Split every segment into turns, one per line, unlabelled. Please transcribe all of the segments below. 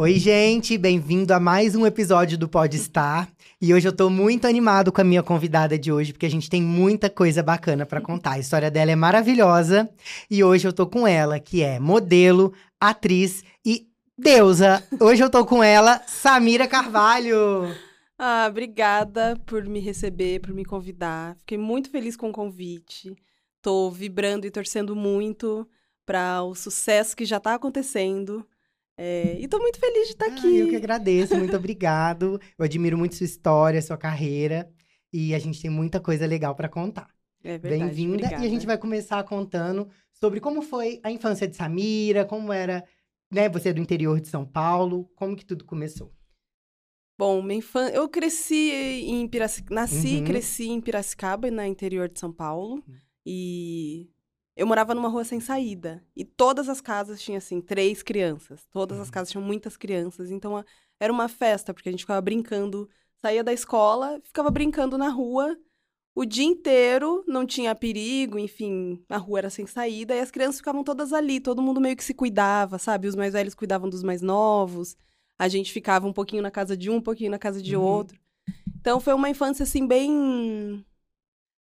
Oi, gente, bem-vindo a mais um episódio do Pode Estar. E hoje eu tô muito animado com a minha convidada de hoje, porque a gente tem muita coisa bacana para contar. A história dela é maravilhosa e hoje eu tô com ela, que é modelo, atriz e deusa. Hoje eu tô com ela, Samira Carvalho.
Ah, obrigada por me receber, por me convidar. Fiquei muito feliz com o convite. Tô vibrando e torcendo muito para o sucesso que já tá acontecendo. É, e tô muito feliz de estar tá aqui.
eu que agradeço, muito obrigado. Eu admiro muito sua história, sua carreira. E a gente tem muita coisa legal para contar.
É verdade.
Bem-vinda. E a gente vai começar contando sobre como foi a infância de Samira, como era, né? Você é do interior de São Paulo, como que tudo começou?
Bom, minha infância, eu cresci em Piracicaba, nasci e uhum. cresci em Piracicaba, no interior de São Paulo. Uhum. E eu morava numa rua sem saída. E todas as casas tinham, assim, três crianças. Todas as uhum. casas tinham muitas crianças. Então, era uma festa, porque a gente ficava brincando. Saía da escola, ficava brincando na rua o dia inteiro, não tinha perigo, enfim, a rua era sem saída. E as crianças ficavam todas ali, todo mundo meio que se cuidava, sabe? Os mais velhos cuidavam dos mais novos. A gente ficava um pouquinho na casa de um, um pouquinho na casa de uhum. outro. Então, foi uma infância, assim, bem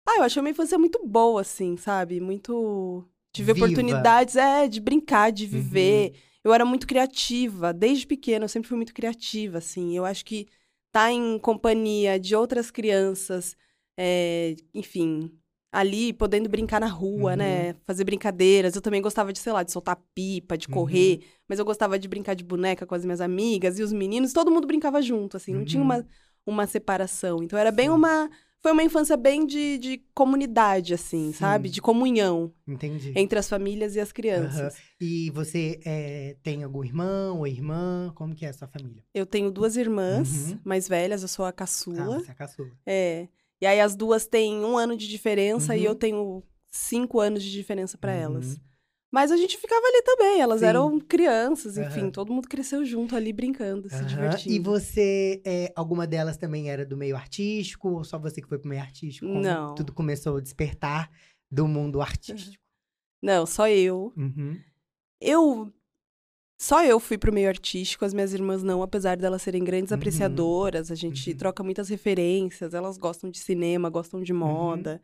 ah, eu achei uma infância muito boa, assim, sabe? Muito. Tive Viva. oportunidades, é, de brincar, de viver. Uhum. Eu era muito criativa. Desde pequena, eu sempre fui muito criativa, assim. Eu acho que tá em companhia de outras crianças, é, enfim, ali podendo brincar na rua, né? uhum. né? Fazer brincadeiras. Eu também gostava de, sei lá, de soltar pipa, de correr. Uhum. Mas eu gostava de brincar de boneca com as minhas amigas e os meninos. Todo mundo brincava junto, assim. Não tinha uma, uhum. uma separação. Então era bem uma foi uma infância bem de, de comunidade, assim, Sim. sabe? De comunhão.
Entendi.
Entre as famílias e as crianças. Uhum.
E você é, tem algum irmão ou irmã? Como que é a sua família?
Eu tenho duas irmãs uhum. mais velhas, eu sou a caçula.
Ah, você é a caçula.
É. E aí as duas têm um ano de diferença uhum. e eu tenho cinco anos de diferença para uhum. elas. Mas a gente ficava ali também, elas Sim. eram crianças, enfim, uhum. todo mundo cresceu junto ali brincando, se divertindo.
E você, é, alguma delas também era do meio artístico, ou só você que foi pro meio artístico?
Não.
Tudo começou a despertar do mundo artístico?
Não, só eu.
Uhum.
Eu. Só eu fui pro meio artístico, as minhas irmãs não, apesar delas serem grandes uhum. apreciadoras, a gente uhum. troca muitas referências, elas gostam de cinema, gostam de uhum. moda.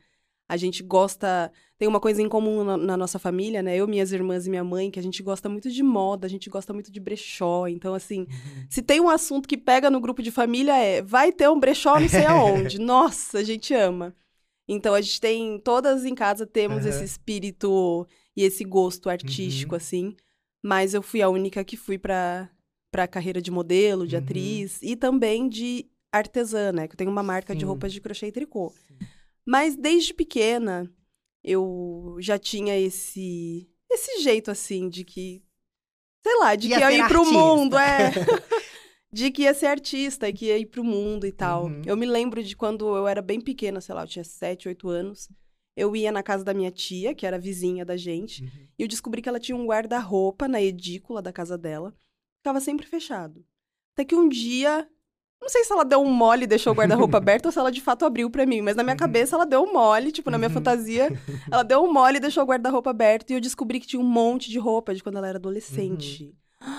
A gente gosta. Tem uma coisa em comum na, na, nossa família, né? Eu, minhas irmãs e minha mãe, que a gente gosta muito de moda, a gente gosta muito de brechó. Então, assim, uhum. se tem um assunto que pega no grupo de família, é vai ter um brechó não sei aonde. Nossa, a gente ama. Então, a gente tem. Todas em casa temos uhum. esse espírito e esse gosto artístico, uhum. assim. Mas eu fui a única que fui pra, pra carreira de modelo, de uhum. atriz e também de artesã, né? Que eu tenho uma marca Sim. de roupas de crochê e tricô. Sim. Mas desde pequena eu já tinha esse esse jeito assim de que sei lá, de ia que ia ir artista. pro mundo, é. de que ia ser artista e que ia ir pro mundo e tal. Uhum. Eu me lembro de quando eu era bem pequena, sei lá, eu tinha 7, 8 anos. Eu ia na casa da minha tia, que era vizinha da gente, uhum. e eu descobri que ela tinha um guarda-roupa na edícula da casa dela. Ficava sempre fechado. Até que um dia não sei se ela deu um mole e deixou o guarda-roupa aberto ou se ela de fato abriu para mim, mas na minha uhum. cabeça ela deu um mole, tipo, na minha uhum. fantasia, ela deu um mole e deixou o guarda-roupa aberto e eu descobri que tinha um monte de roupa de quando ela era adolescente. Uhum.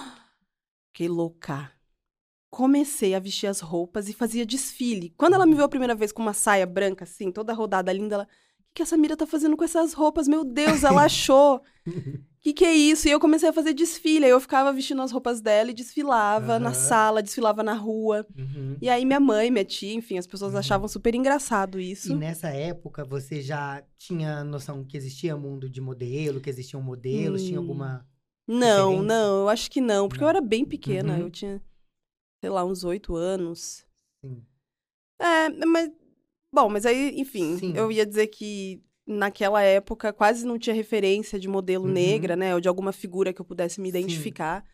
Fiquei louca. Comecei a vestir as roupas e fazia desfile. Quando ela me viu a primeira vez com uma saia branca, assim, toda rodada linda, ela. Que, essa mira tá fazendo com essas roupas? Meu Deus, ela achou que que é isso? E eu comecei a fazer desfile. Aí eu ficava vestindo as roupas dela e desfilava uhum. na sala, desfilava na rua. Uhum. E aí minha mãe, minha tia, enfim, as pessoas uhum. achavam super engraçado isso.
E nessa época você já tinha noção que existia mundo de modelo, que existiam modelos? Hum. Tinha alguma.
Não, referência? não, eu acho que não, porque não. eu era bem pequena. Uhum. Eu tinha, sei lá, uns oito anos.
Sim.
É, mas. Bom, mas aí, enfim, Sim. eu ia dizer que naquela época quase não tinha referência de modelo uhum. negra, né? Ou de alguma figura que eu pudesse me identificar Sim.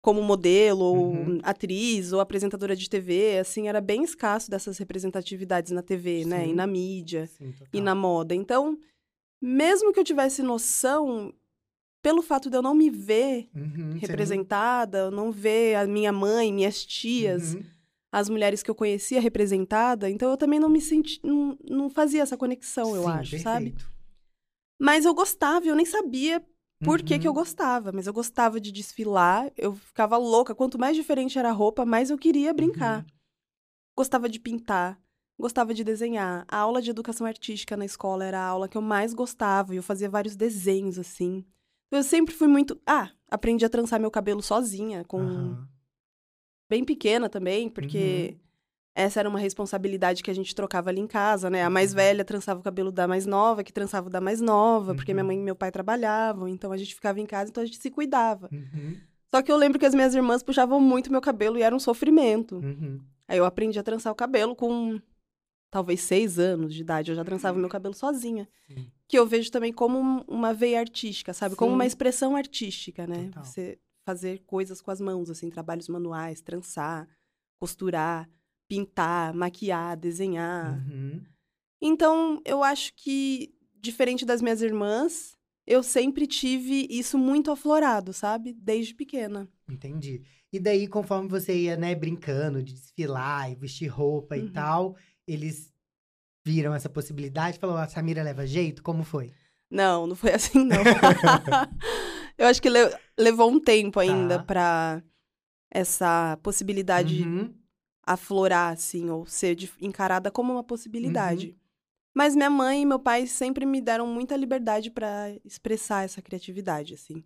como modelo, ou uhum. atriz, ou apresentadora de TV. Assim, era bem escasso dessas representatividades na TV, Sim. né? E na mídia, e na moda. Então, mesmo que eu tivesse noção, pelo fato de eu não me ver uhum, representada, não ver a minha mãe, minhas tias uhum as mulheres que eu conhecia representada, então eu também não me senti, não, não fazia essa conexão, eu Sim, acho, perfeito. sabe? Mas eu gostava, eu nem sabia por que,
Uhum.
que eu gostava, mas eu gostava de desfilar, eu ficava louca. Quanto mais diferente era a roupa, mais eu queria brincar.
Uhum.
Gostava de pintar, gostava de desenhar. A aula de educação artística na escola era a aula que eu mais gostava, e eu fazia vários desenhos, assim. Eu sempre fui muito. Ah, aprendi a trançar meu cabelo sozinha, com
Aham.
Bem pequena também, porque
Uhum.
essa era uma responsabilidade que a gente trocava ali em casa, né? A mais
Uhum.
velha trançava o cabelo da mais nova, que trançava o da mais nova, porque minha
Uhum.
mãe e meu pai trabalhavam, então a gente ficava em casa, então a gente se cuidava.
Uhum.
Só que eu lembro que as minhas irmãs puxavam muito meu cabelo e era um sofrimento.
Uhum.
Aí eu aprendi a trançar o cabelo com talvez seis anos de idade. Eu já trançava meu cabelo sozinha.
Sim.
Que eu vejo também como um- uma veia artística, sabe? Como uma
Sim.
expressão artística, né?
Total.
Você fazer coisas com as mãos, assim, trabalhos manuais, trançar, costurar, pintar, maquiar, desenhar.
Uhum.
Então, eu acho que, diferente das minhas irmãs, eu sempre tive isso muito aflorado, sabe? Desde pequena.
Entendi. E daí, conforme você ia, né, brincando de desfilar e vestir roupa e
Uhum.
tal, eles viram essa possibilidade? Falou, a Samira leva jeito? Como foi?
Não, não foi assim, não. eu acho que le- levou um tempo ainda
Tá.
pra essa possibilidade
Uhum.
aflorar, assim, ou ser encarada como uma possibilidade.
Uhum.
Mas minha mãe e meu pai sempre me deram muita liberdade pra expressar essa criatividade, assim.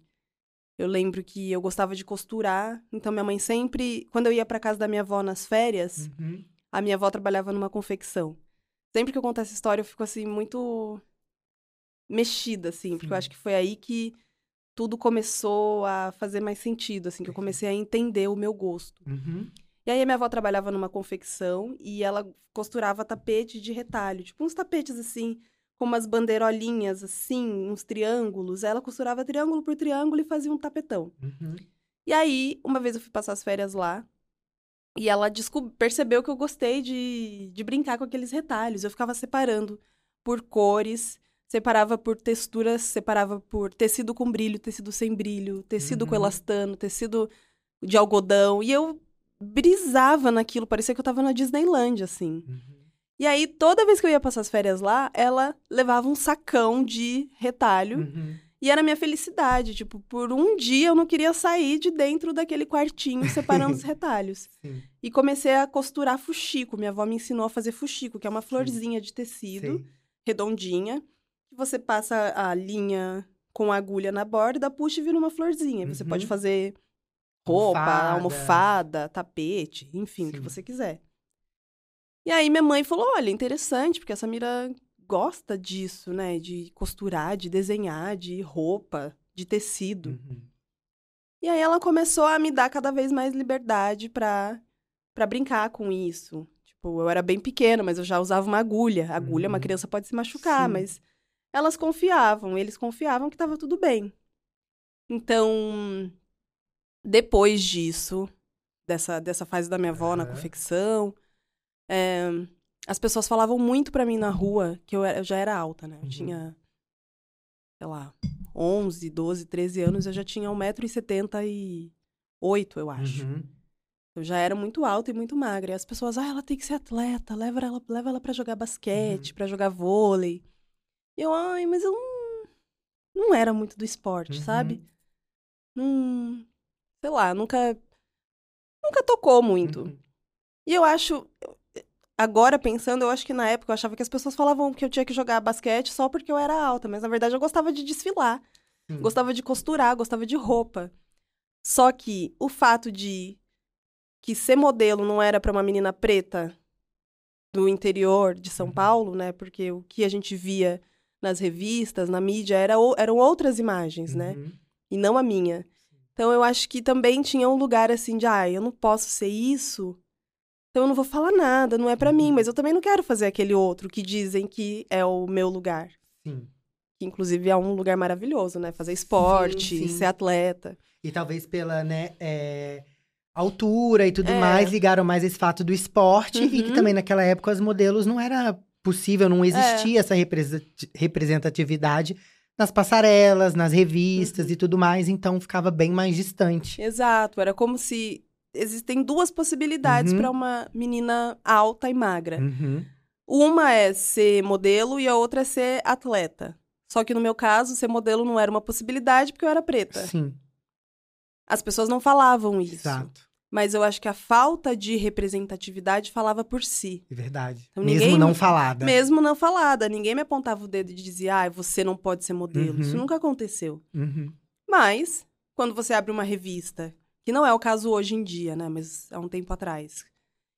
Eu lembro que eu gostava de costurar, então minha mãe sempre, quando eu ia pra casa da minha avó nas férias,
Uhum.
a minha avó trabalhava numa confecção. Sempre que eu conto essa história, eu fico assim muito mexida, assim, porque eu
Sim.
acho que foi aí que tudo começou a fazer mais sentido, assim, que eu comecei a entender o meu gosto.
Uhum.
E aí a minha avó trabalhava numa confecção e ela costurava tapete de retalho, tipo uns tapetes assim, com umas bandeirolinhas assim, uns triângulos. Ela costurava triângulo por triângulo e fazia um tapetão.
Uhum.
E aí, uma vez eu fui passar as férias lá, e ela percebeu que eu gostei de, de brincar com aqueles retalhos. Eu ficava separando por cores, separava por texturas, separava por tecido com brilho, tecido sem brilho, tecido com
Uhum.
elastano, tecido de algodão. E eu brisava naquilo, parecia que eu tava na Disneyland, assim.
Uhum.
E aí, toda vez que eu ia passar as férias lá, ela levava um sacão de retalho.
Uhum.
E era a minha felicidade. Tipo, por um dia eu não queria sair de dentro daquele quartinho separando os retalhos.
Sim.
E comecei a costurar fuxico. Minha avó me ensinou a fazer fuxico, que é uma florzinha de tecido
Sei.
redondinha. Você passa a linha com a agulha na borda, puxa e vira uma florzinha. Você
Uhum.
pode fazer roupa,
Almofada.
almofada, tapete, enfim, o que
Sim.
você quiser. E aí minha mãe falou: olha, interessante, porque a Samira gosta disso, né? De costurar, de desenhar, de roupa, de tecido.
Uhum.
E aí ela começou a me dar cada vez mais liberdade pra, pra brincar com isso. Tipo, eu era bem pequena, mas eu já usava uma agulha. Agulha, uma
Uhum.
criança pode se machucar,
Sim.
mas elas confiavam, eles confiavam que tava tudo bem. Então, depois disso, dessa, dessa fase da minha avó na confecção, é, as pessoas falavam muito pra mim na rua que eu, era- eu já era alta, né? Eu
Uhum.
tinha, sei lá, 11, 12, 13 anos, eu já tinha 1,78m, eu acho.
Uhum.
Eu já era muito alta e muito magra. E as pessoas, ah, ela tem que ser atleta, leva ela, leva ela para jogar basquete,
Uhum.
pra jogar vôlei. Eu, ai, mas eu não, não era muito do esporte,
Uhum.
sabe? Não, sei lá, nunca nunca tocou muito.
Uhum.
E eu acho, agora pensando, eu acho que na época eu achava que as pessoas falavam que eu tinha que jogar basquete só porque eu era alta, mas na verdade eu gostava de desfilar.
Sim.
Gostava de costurar, gostava de roupa. Só que o fato de que ser modelo não era para uma menina preta do interior de São
Uhum.
Paulo, né? Porque o que a gente via nas revistas, na mídia, era, eram outras imagens, né?
Uhum.
E não a minha. Então eu acho que também tinha um lugar assim de, ah, eu não posso ser isso, então eu não vou falar nada, não é para mim,
Uhum.
mas eu também não quero fazer aquele outro que dizem que é o meu lugar.
Sim.
Que inclusive é um lugar maravilhoso, né? Fazer esporte,
sim.
ser atleta.
E talvez pela, né, é, altura e tudo
É.
mais, ligaram mais esse fato do esporte. E que
Uhum.
também naquela época os modelos não era possível, não existia essa represa- representatividade nas passarelas, nas revistas
Uhum.
e tudo mais. Então ficava bem mais distante.
Exato, era como se existem duas possibilidades
Uhum.
para uma menina alta e magra.
Uhum.
Uma é ser modelo e a outra é ser atleta. Só que no meu caso, ser modelo não era uma possibilidade porque eu era preta.
Sim,
As pessoas não falavam isso.
exato.
Mas eu acho que a falta de representatividade falava por si.
É verdade.
Então,
Mesmo não falada.
Mesmo não falada. Ninguém me apontava o dedo e dizia, ah, você não pode ser modelo. Isso
Uhum.
nunca aconteceu.
Uhum.
Mas, quando você abre uma revista, que não é o caso hoje em dia, né? Mas há um tempo atrás,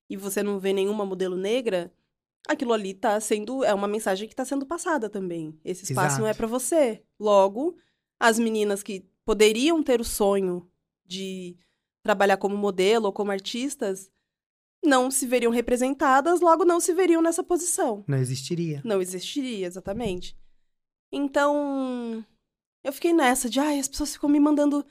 e você não vê nenhuma modelo negra, aquilo ali tá sendo. É uma mensagem que tá sendo passada também. Esse espaço não é
Exato.
para você. Logo, as meninas que poderiam ter o sonho de trabalhar como modelo ou como artistas não se veriam representadas, logo não se veriam nessa posição.
Não existiria.
Não existiria, exatamente. Então, eu fiquei nessa de, ai, as pessoas ficam me mandando,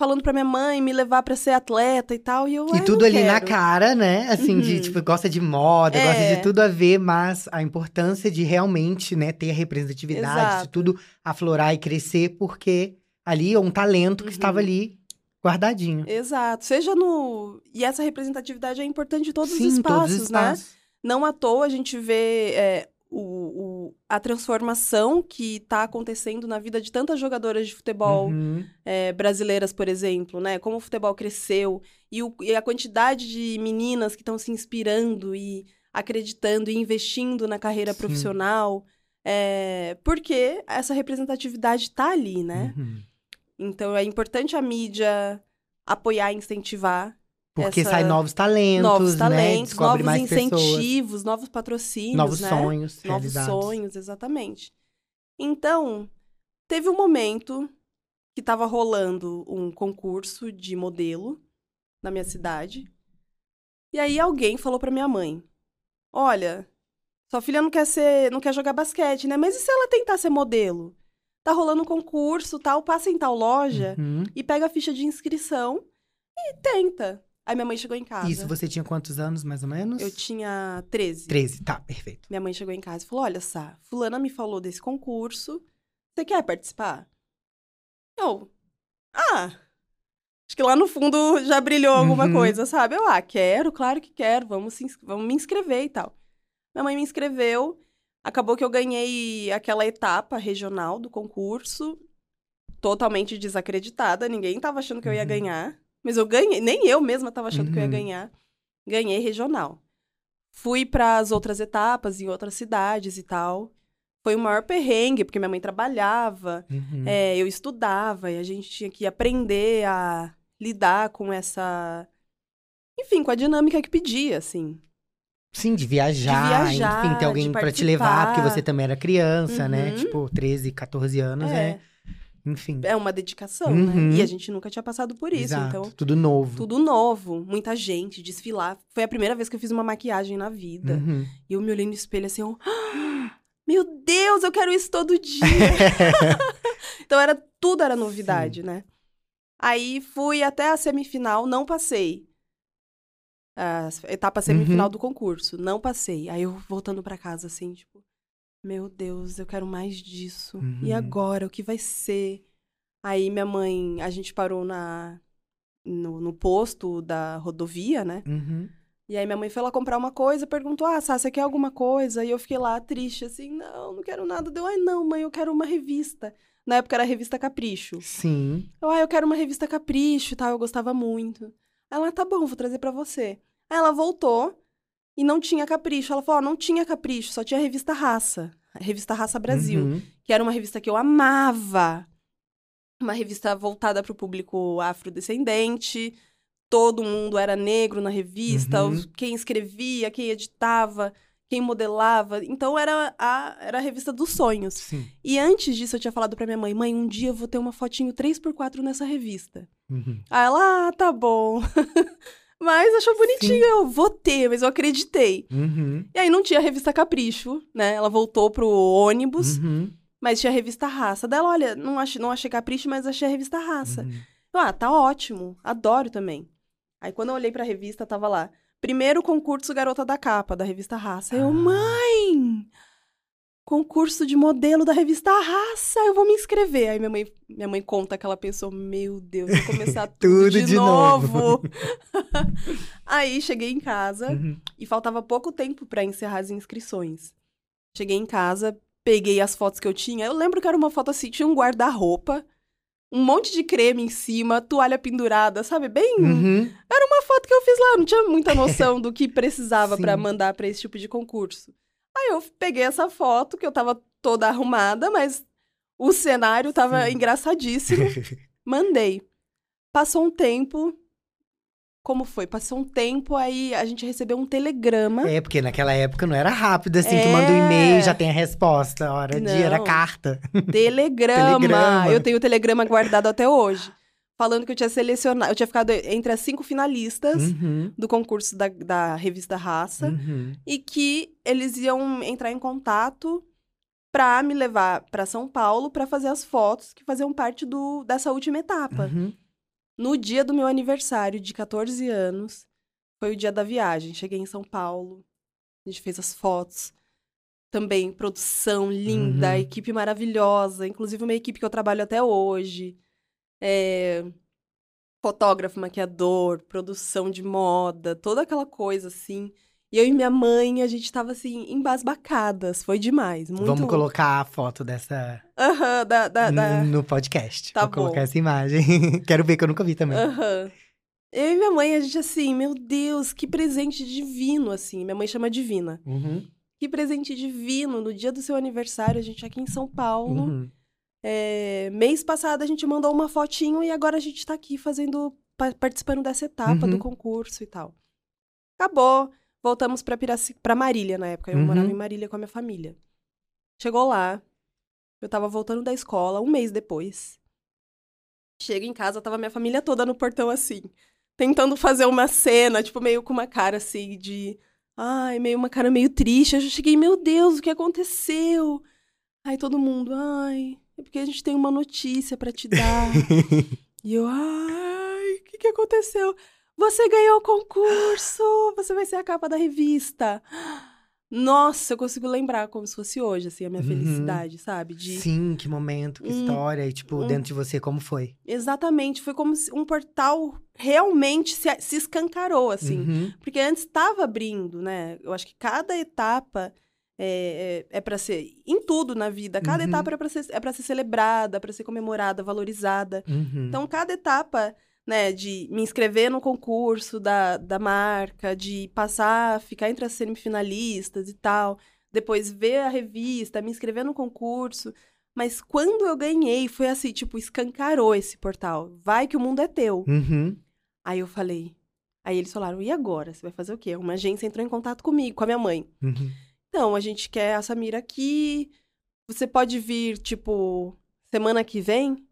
falando pra minha mãe, me levar pra ser atleta e tal, e eu,
E tudo ali na
quero.
cara, né? Assim, de
Uhum.
tipo, gosta de moda, gosta
É.
de tudo a ver, mas a importância de realmente, né, ter a representatividade, de tudo aflorar e crescer, porque ali é um talento que
Uhum.
estava ali guardadinho.
Exato. Seja no. E essa representatividade é importante em todos
Sim,
os espaços,
todos os
né?
espaços.
Não à toa a gente vê é, o, o- a transformação que tá acontecendo na vida de tantas jogadoras de futebol
Uhum.
é, brasileiras, por exemplo, né? Como o futebol cresceu e, o- e a quantidade de meninas que estão se inspirando e acreditando e investindo na carreira
Sim.
profissional, é, porque essa representatividade está ali, né?
Uhum.
Então é importante a mídia apoiar e incentivar
Porque
essa-
sai novos talentos,
novos
né?
talentos,
Descobre
novos
mais pessoas,
incentivos, novos patrocínios,
novos
né?
sonhos
Novos
realizados.
sonhos, exatamente. Então, teve um momento que estava rolando um concurso de modelo na minha cidade. E aí alguém falou pra minha mãe: "Olha, sua filha não quer ser, não quer jogar basquete, né? Mas e se ela tentar ser modelo? Tá rolando um concurso, tal, passa em tal loja
Uhum.
e pega a ficha de inscrição e tenta". Aí minha mãe chegou em casa.
Isso, você tinha quantos anos, mais ou menos?
Eu tinha 13.
13, tá, perfeito.
Minha mãe chegou em casa e falou: Olha, Sá, fulana me falou desse concurso. Você quer participar? Eu. Ah! Acho que lá no fundo já brilhou alguma
Uhum.
coisa, sabe? Eu, ah, quero, claro que quero, vamos, se vamos me inscrever e tal. Minha mãe me inscreveu, acabou que eu ganhei aquela etapa regional do concurso, totalmente desacreditada, ninguém tava achando que eu ia
Uhum.
ganhar, mas eu ganhei, nem eu mesma tava achando que eu ia
Uhum.
ganhar. Ganhei regional. Fui para as outras etapas em outras cidades e tal. Foi o maior perrengue, porque minha mãe trabalhava,
Uhum.
é, eu estudava e a gente tinha que aprender a lidar com essa. Enfim, com a dinâmica que pedia, assim.
Sim, de viajar,
De viajar,
enfim, ter alguém pra te levar, porque você também era criança, né?
Uhum.
Tipo, 13, 14 anos, é.
É,
Enfim.
é uma dedicação,
Uhum.
né? E a gente nunca tinha passado por isso,
Exato,
então.
tudo novo.
Tudo novo, muita gente, desfilar. Foi a primeira vez que eu fiz uma maquiagem na vida.
Uhum.
E eu me olhei no espelho assim, eu... "Ah, meu Deus, eu quero isso todo dia. então era tudo era novidade, né? Aí fui até a semifinal, não passei. A etapa semifinal
Uhum.
do concurso, não passei. Aí eu voltando pra casa assim, tipo, meu Deus, eu quero mais disso. E
Uhum.
agora, o que vai ser? Aí minha mãe, a gente parou na no, no posto da rodovia, né?
Uhum.
E aí minha mãe foi lá comprar uma coisa, perguntou: "Ah, Sá, você quer alguma coisa?" E eu fiquei lá triste assim: "Não, não quero nada". Deu: "Ai, não, mãe, eu quero uma revista". Na época era a revista Capricho.
Sim.
Eu: "Ah, eu quero uma revista Capricho", e tal, eu gostava muito. Ela: "Tá bom, vou trazer pra você". Aí ela voltou e não tinha Capricho. Ela falou: "Ó, não tinha Capricho, só tinha a revista Raça, a revista Raça Brasil"
Uhum.
que era uma revista que eu amava. Uma revista voltada para o público afrodescendente. Todo mundo era negro na revista,
Uhum.
quem escrevia, quem editava, quem modelava. Então era a, era a revista dos sonhos.
Sim.
E antes disso eu tinha falado para minha mãe: mãe, um dia eu vou ter uma fotinho 3x4 nessa revista.
Uhum.
Aí ela, ah, tá bom. mas achou bonitinho, eu vou ter, mas eu acreditei.
Uhum.
E aí não tinha a revista Capricho, né? Ela voltou pro ônibus.
Uhum.
Mas tinha a revista Raça. Dela, olha, não achei, não achei capricho, mas achei a revista Raça.
Uhum.
Eu, ah, tá ótimo. Adoro também. Aí quando eu olhei pra revista, tava lá. Primeiro concurso Garota da Capa, da revista Raça. Eu,
Ah.
mãe! Concurso de modelo da revista Raça, eu vou me inscrever. Aí minha mãe, minha mãe conta que ela pensou, meu Deus, vou começar tudo,
Tudo
de,
de
novo. Aí cheguei em casa,
Uhum.
e faltava pouco tempo pra encerrar as inscrições. Cheguei em casa, peguei as fotos que eu tinha. Eu lembro que era uma foto assim, tinha um guarda-roupa, um monte de creme em cima, toalha pendurada, sabe? Bem.
Uhum.
Era uma foto que eu fiz lá, não tinha muita noção do que precisava pra mandar pra esse tipo de concurso. Aí eu peguei essa foto, que eu tava toda arrumada, mas o cenário tava
Sim.
engraçadíssimo. Mandei. Passou um tempo. Como foi? Passou um tempo, aí a gente recebeu um telegrama.
É, porque naquela época não era rápido assim, que
É.
manda um e-mail já tem a resposta. Hora de era
Não.
carta.
Telegrama.
Telegrama.
Eu tenho o telegrama guardado até hoje. Falando que eu tinha selecionado. Eu tinha ficado entre as cinco finalistas
Uhum,
do concurso da, da revista Raça.
uhum.
E que eles iam entrar em contato pra me levar pra São Paulo pra fazer as fotos que faziam parte do, dessa última etapa.
Uhum.
No dia do meu aniversário, de 14 anos, foi o dia da viagem. Cheguei em São Paulo, a gente fez as fotos. Também produção linda,
Uhum.
equipe maravilhosa, inclusive uma equipe que eu trabalho até hoje. É, Fotógrafo, maquiador, produção de moda, toda aquela coisa assim. E eu e minha mãe, a gente tava assim, embasbacadas. Foi demais. Muito...
Vamos colocar a foto dessa
Aham, da, da, da...
no podcast.
Tá
Vou
bom.
colocar essa imagem. Quero ver que eu nunca vi também.
Aham. Eu e minha mãe, a gente assim, meu Deus, que presente divino, assim. Minha mãe chama Divina.
Uhum,
Que presente divino, no dia do seu aniversário, a gente aqui em São Paulo.
uhum.
É, mês passado a gente mandou uma fotinho e agora a gente tá aqui fazendo, pa- participando dessa etapa
Uhum.
do concurso e tal. Acabou, voltamos pra, Piraci, pra Marília na época. Eu
Uhum.
morava em Marília com a minha família. Chegou lá, eu tava voltando da escola, um mês depois. Chego em casa, tava minha família toda no portão assim, tentando fazer uma cena, tipo, meio com uma cara assim de. Ai, meio uma cara meio triste. Eu já cheguei, meu Deus, o que aconteceu? Aí todo mundo, ai, é porque a gente tem uma notícia pra te dar. e eu, ai, o que, que aconteceu? Você ganhou o concurso! Você vai ser a capa da revista. Nossa, eu consigo lembrar como se fosse hoje, assim, a minha
Uhum.
felicidade, sabe? De...
Sim, que momento, que
Um-
história. E, tipo,
um-
dentro de você, como foi?
Exatamente, foi como se um portal realmente se, se escancarou, assim.
Uhum,
Porque antes estava abrindo, né? Eu acho que cada etapa é, é, é para ser. Em tudo na vida, cada
Uhum.
etapa é para ser, é pra ser celebrada, para ser comemorada, valorizada.
uhum.
Então, cada etapa, né, de me inscrever no concurso da, da marca, de passar, ficar entre as semifinalistas e tal, depois ver a revista, me inscrever no concurso. Mas quando eu ganhei, foi assim, tipo, escancarou esse portal. Vai que o mundo é teu.
Uhum.
Aí eu falei. Aí eles falaram: e agora? Você vai fazer o quê? Uma agência entrou em contato comigo, com a minha mãe.
Uhum.
Então, a gente quer a Samira aqui. Você pode vir, tipo, semana que vem?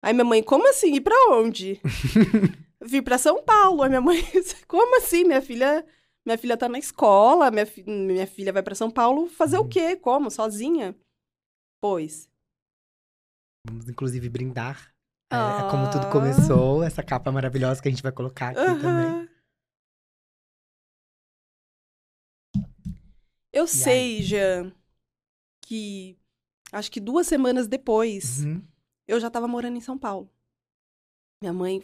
Aí minha mãe, como assim? Ir pra onde? vir pra São Paulo. Aí minha mãe, como assim? Minha filha, minha filha tá na escola, minha, fi- minha filha vai pra São Paulo fazer o
Uhum.
quê? Como? Sozinha? Pois.
Vamos, inclusive, brindar. é, a como tudo
Ah.
começou, essa capa maravilhosa que a gente vai colocar aqui também.
Eu sei, Jean, que acho que duas semanas depois
Uhum.
eu já tava morando em São Paulo. Minha mãe,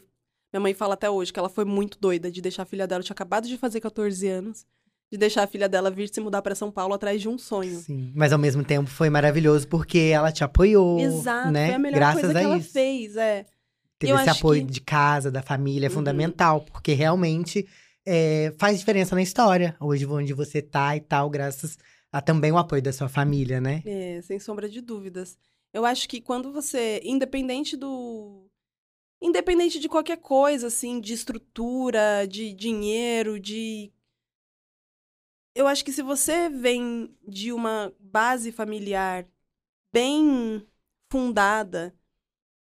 minha mãe fala até hoje que ela foi muito doida de deixar a filha dela, eu tinha acabado de fazer 14 anos, de deixar a filha dela vir se mudar pra São Paulo atrás de um sonho.
Sim, mas ao mesmo tempo foi maravilhoso porque ela te apoiou,
Exato,
né?
foi a melhor
Graças
coisa
a
que ela
isso.
fez, é.
Teve
Eu
esse apoio
que-
de casa, da família, é
Uhum.
fundamental, porque realmente é, faz diferença na história. Hoje, onde você tá e tal, graças a também o apoio da sua família, né?
É, sem sombra de dúvidas. Eu acho que quando você, independente do. Independente de qualquer coisa, assim, de estrutura, de dinheiro, de. Eu acho que se você vem de uma base familiar bem fundada,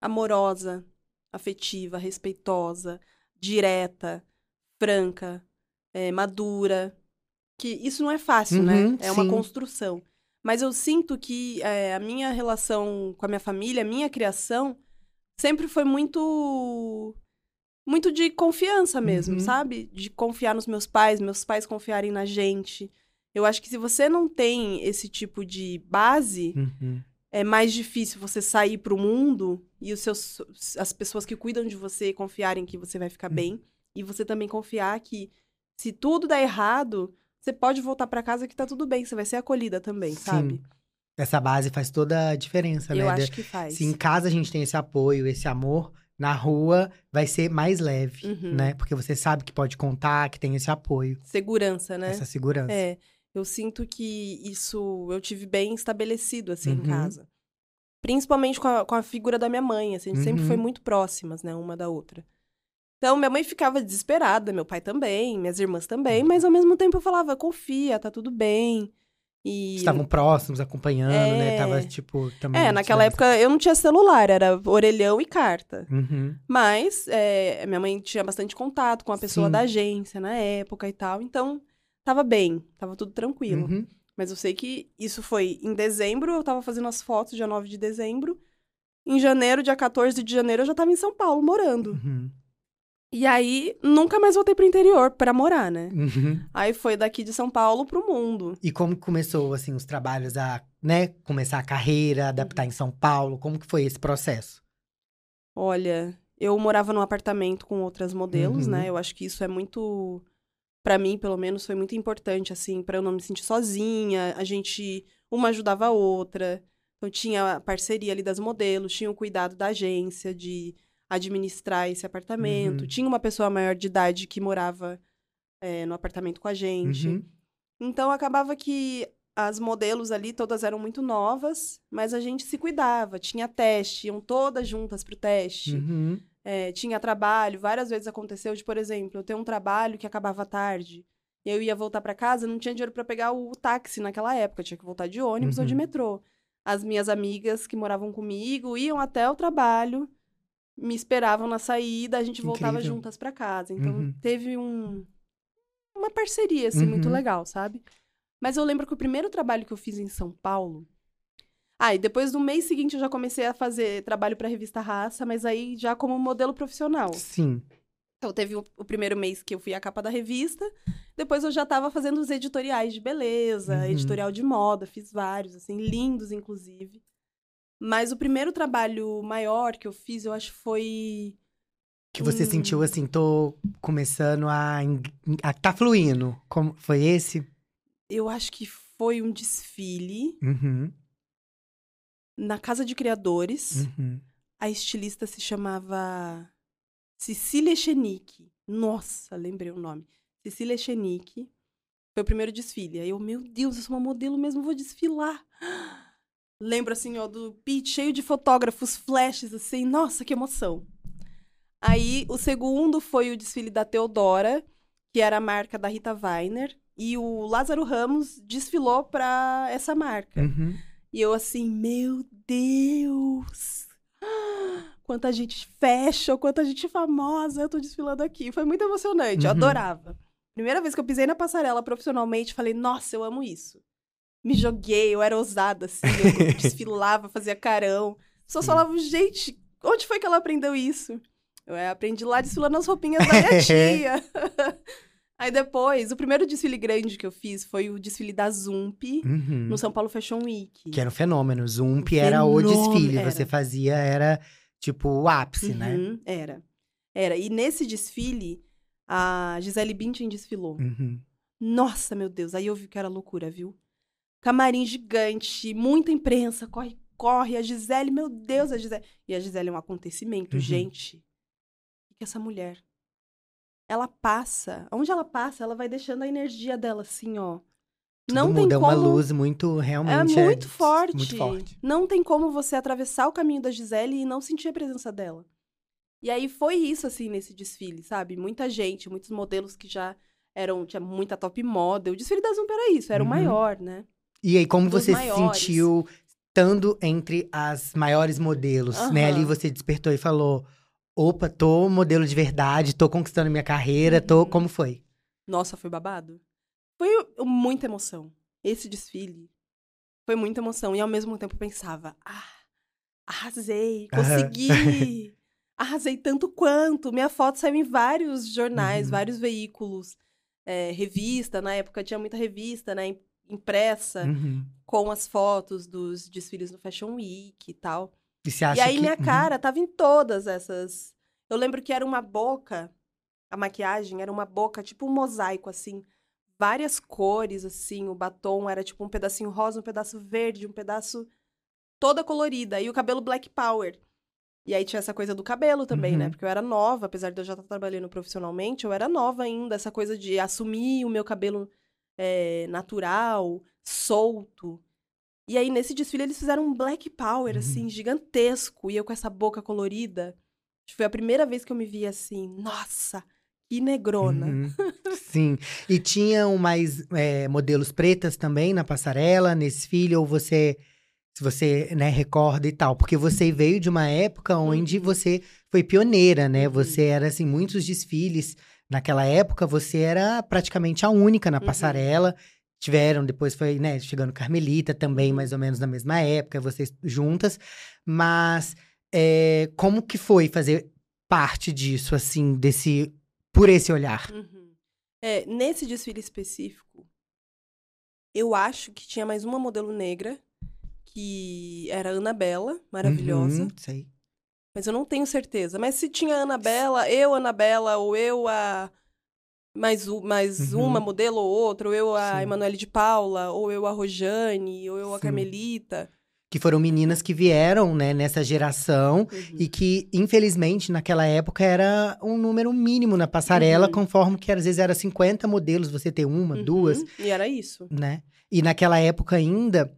amorosa, afetiva, respeitosa, direta, franca, é, madura, que isso não é fácil,
Uhum,
né? É uma
sim.
construção. Mas eu sinto que é, a minha relação com a minha família, a minha criação, sempre foi muito. Muito de confiança mesmo,
Uhum.
sabe? De confiar nos meus pais, meus pais confiarem na gente. Eu acho que se você não tem esse tipo de base,
Uhum.
é mais difícil você sair pro mundo e os seus, as pessoas que cuidam de você confiarem que você vai ficar bem. E você também confiar que se tudo der errado, você pode voltar pra casa que tá tudo bem, você vai ser acolhida também,
Sim.
sabe?
Essa base faz toda a diferença,
Eu
né?
acho
De-
que faz.
Se em casa a gente tem esse apoio, esse amor, na rua vai ser mais leve,
Uhum.
né? Porque você sabe que pode contar, que tem esse apoio,
Segurança, né?
essa segurança.
É, eu sinto que isso eu tive bem estabelecido, assim, em
Uhum.
casa. Principalmente com a, com a figura da minha mãe, assim, a gente sempre foi
Uhum.
muito próximas, né, uma da outra. Então, minha mãe ficava desesperada, meu pai também, minhas irmãs também,
Uhum.
mas ao mesmo tempo eu falava, confia, tá tudo bem. E...
Estavam próximos, acompanhando, né?
É.
Tava, tipo, também.
É, naquela época eu não tinha celular, era orelhão e carta.
Uhum.
Mas é, minha mãe tinha bastante contato com a pessoa
Sim.
da agência na época e tal, então tava bem, tava tudo tranquilo.
Uhum.
Mas eu sei que isso foi em dezembro, eu tava fazendo as fotos, dia 9 de dezembro. Em janeiro, dia 14 de janeiro, eu já tava em São Paulo, morando.
Uhum.
E aí, nunca mais voltei pro interior pra morar, né?
Uhum.
Aí foi daqui de São Paulo pro mundo.
E como que começou, assim, os trabalhos a, né, começar a carreira, adaptar
Uhum.
em São Paulo? Como que foi esse processo?
Olha, eu morava num apartamento com outras modelos,
Uhum.
né? Eu acho que isso é muito Pra mim, pelo menos, foi muito importante assim, pra eu não me sentir sozinha. A gente uma ajudava a outra. Então tinha a parceria ali das modelos, tinha o cuidado da agência de administrar esse apartamento.
Uhum.
Tinha uma pessoa maior de idade que morava é, no apartamento com a gente.
Uhum.
Então acabava que as modelos ali todas eram muito novas, mas a gente se cuidava. Tinha teste, iam todas juntas pro teste.
Uhum.
É, tinha trabalho. Várias vezes aconteceu de, por exemplo, eu ter um trabalho que acabava tarde. E eu ia voltar para casa, não tinha dinheiro para pegar o táxi naquela época, tinha que voltar de ônibus ou de
Uhum.
metrô. As minhas amigas que moravam comigo iam até o trabalho, me esperavam na saída, a gente voltava
Incrível.
juntas para casa. Então
Uhum.
teve um uma parceria assim muito
Uhum.
legal, sabe? Mas eu lembro que o primeiro trabalho que eu fiz em São Paulo, ah, e depois no mês seguinte eu já comecei a fazer trabalho para a revista Raça, mas aí já como modelo profissional.
Sim.
Então teve o, o primeiro mês que eu fui a capa da revista, depois eu já estava fazendo os editoriais de beleza,
Uhum.
editorial de moda, fiz vários, assim, lindos inclusive. Mas o primeiro trabalho maior que eu fiz, eu acho foi
Que você sentiu assim, tô começando a, a. Tá fluindo. Como, foi esse?
eu acho que foi um desfile
Uhum.
na casa de criadores.
Uhum.
A estilista se chamava Cecília Echenique. Nossa, lembrei o nome. Cecília Echenique. Foi o primeiro desfile. Aí eu, meu Deus, eu sou uma modelo mesmo, vou desfilar. Lembro, assim, ó, do pit cheio de fotógrafos, flashes, assim. Nossa, que emoção. Aí, o segundo foi o desfile da Teodora, que era a marca da Rita Weiner. E o Lázaro Ramos desfilou pra essa marca.
Uhum.
E eu assim, meu Deus! Quanta gente fashion, quanta gente famosa eu tô desfilando aqui. Foi muito emocionante, eu
Uhum.
adorava. Primeira vez que eu pisei na passarela profissionalmente, falei, nossa, eu amo isso. Me joguei, eu era ousada, assim, eu desfilava, fazia carão. As pessoas
Sim.
falavam, gente, onde foi que ela aprendeu isso? Eu é, aprendi lá desfilando as roupinhas da minha tia. Aí depois, o primeiro desfile grande que eu fiz foi o desfile da Zump,
Uhum.
no São Paulo Fashion Week.
Que era um fenômeno. Zump era o
Fenômeno,
desfile.
era.
Você fazia, era tipo o ápice, né?
Uhum, Era. Era. E nesse desfile, a Gisele Bündchen desfilou.
Uhum.
Nossa, meu Deus. Aí eu vi que era loucura, viu? Camarim gigante, muita imprensa, corre, corre. A Gisele, meu Deus, a Gisele. E a Gisele é um acontecimento,
Uhum.
gente. O que é essa mulher? Ela passa. Onde ela passa, ela vai deixando a energia dela assim, ó.
Tudo
Não tem
muda, é
como...
uma luz muito,
É
realmente.
muito forte.
Muito forte.
Não tem como você atravessar o caminho da Gisele e não sentir a presença dela. E aí foi isso, assim, nesse desfile, sabe? Muita gente, muitos modelos que já eram, tinha muita top model. O desfile da Zump era isso, era
Uhum.
o maior, né?
E aí, como
Dos
você se sentiu estando entre as maiores modelos, né?
Aham.
Ali você despertou e falou: opa, tô modelo de verdade, tô conquistando minha carreira, tô.
Uhum.
Como foi?
Nossa, foi babado. Foi muita emoção. Esse desfile foi muita emoção. E ao mesmo tempo eu pensava, ah, arrasei, consegui. arrasei tanto quanto. Minha foto saiu em vários jornais,
Uhum.
vários veículos. é, revista, na época tinha muita revista, né? Im- Impressa,
Uhum.
com as fotos dos desfiles no Fashion Week e tal.
E você acha
E aí
que.
minha
Uhum.
cara tava em todas essas. Eu lembro que era uma boca, a maquiagem era uma boca, tipo um mosaico, assim. várias cores, assim. O batom era tipo um pedacinho rosa, um pedaço verde, um pedaço toda colorida. E o cabelo Black Power. E aí tinha essa coisa do cabelo também, né?
Uhum.
Porque eu era nova, apesar de eu já estar trabalhando profissionalmente, eu era nova ainda. Essa coisa de assumir o meu cabelo é, natural, solto. E aí, nesse desfile, eles fizeram um Black Power,
Uhum.
assim, gigantesco. E eu com essa boca colorida. Foi a primeira vez que eu me vi assim, nossa, que negrona.
Uhum. Sim. E tinham mais é, modelos pretas também na passarela, nesse desfile, ou você, se você, né, recorda e tal? Porque você veio de uma época onde
Uhum.
você foi pioneira, né?
Uhum.
Você era, assim, muitos desfiles. Naquela época, você era praticamente a única na
Uhum.
passarela. Tiveram, depois foi, né, chegando Carmelita também,
Uhum.
mais ou menos na mesma época, vocês juntas. Mas é, como que foi fazer parte disso, assim, desse por esse olhar?
Uhum. É, nesse desfile específico, eu acho que tinha mais uma modelo negra, que era a Anabela, maravilhosa.
Uhum, sei.
Mas eu não tenho certeza. Mas se tinha a Anabela, eu, Anabela, ou eu, a. Mais, mais
Uhum.
uma modelo ou outra, ou eu, a. Emanuele de Paula, ou eu, a Rojane, ou eu, a
Sim.
Carmelita.
Que foram meninas que vieram, né, nessa geração
Uhum.
e que, infelizmente, naquela época era um número mínimo na passarela,
Uhum.
conforme que às vezes era 50 modelos, você ter uma,
Uhum.
duas,
E era isso.
né? E naquela época ainda,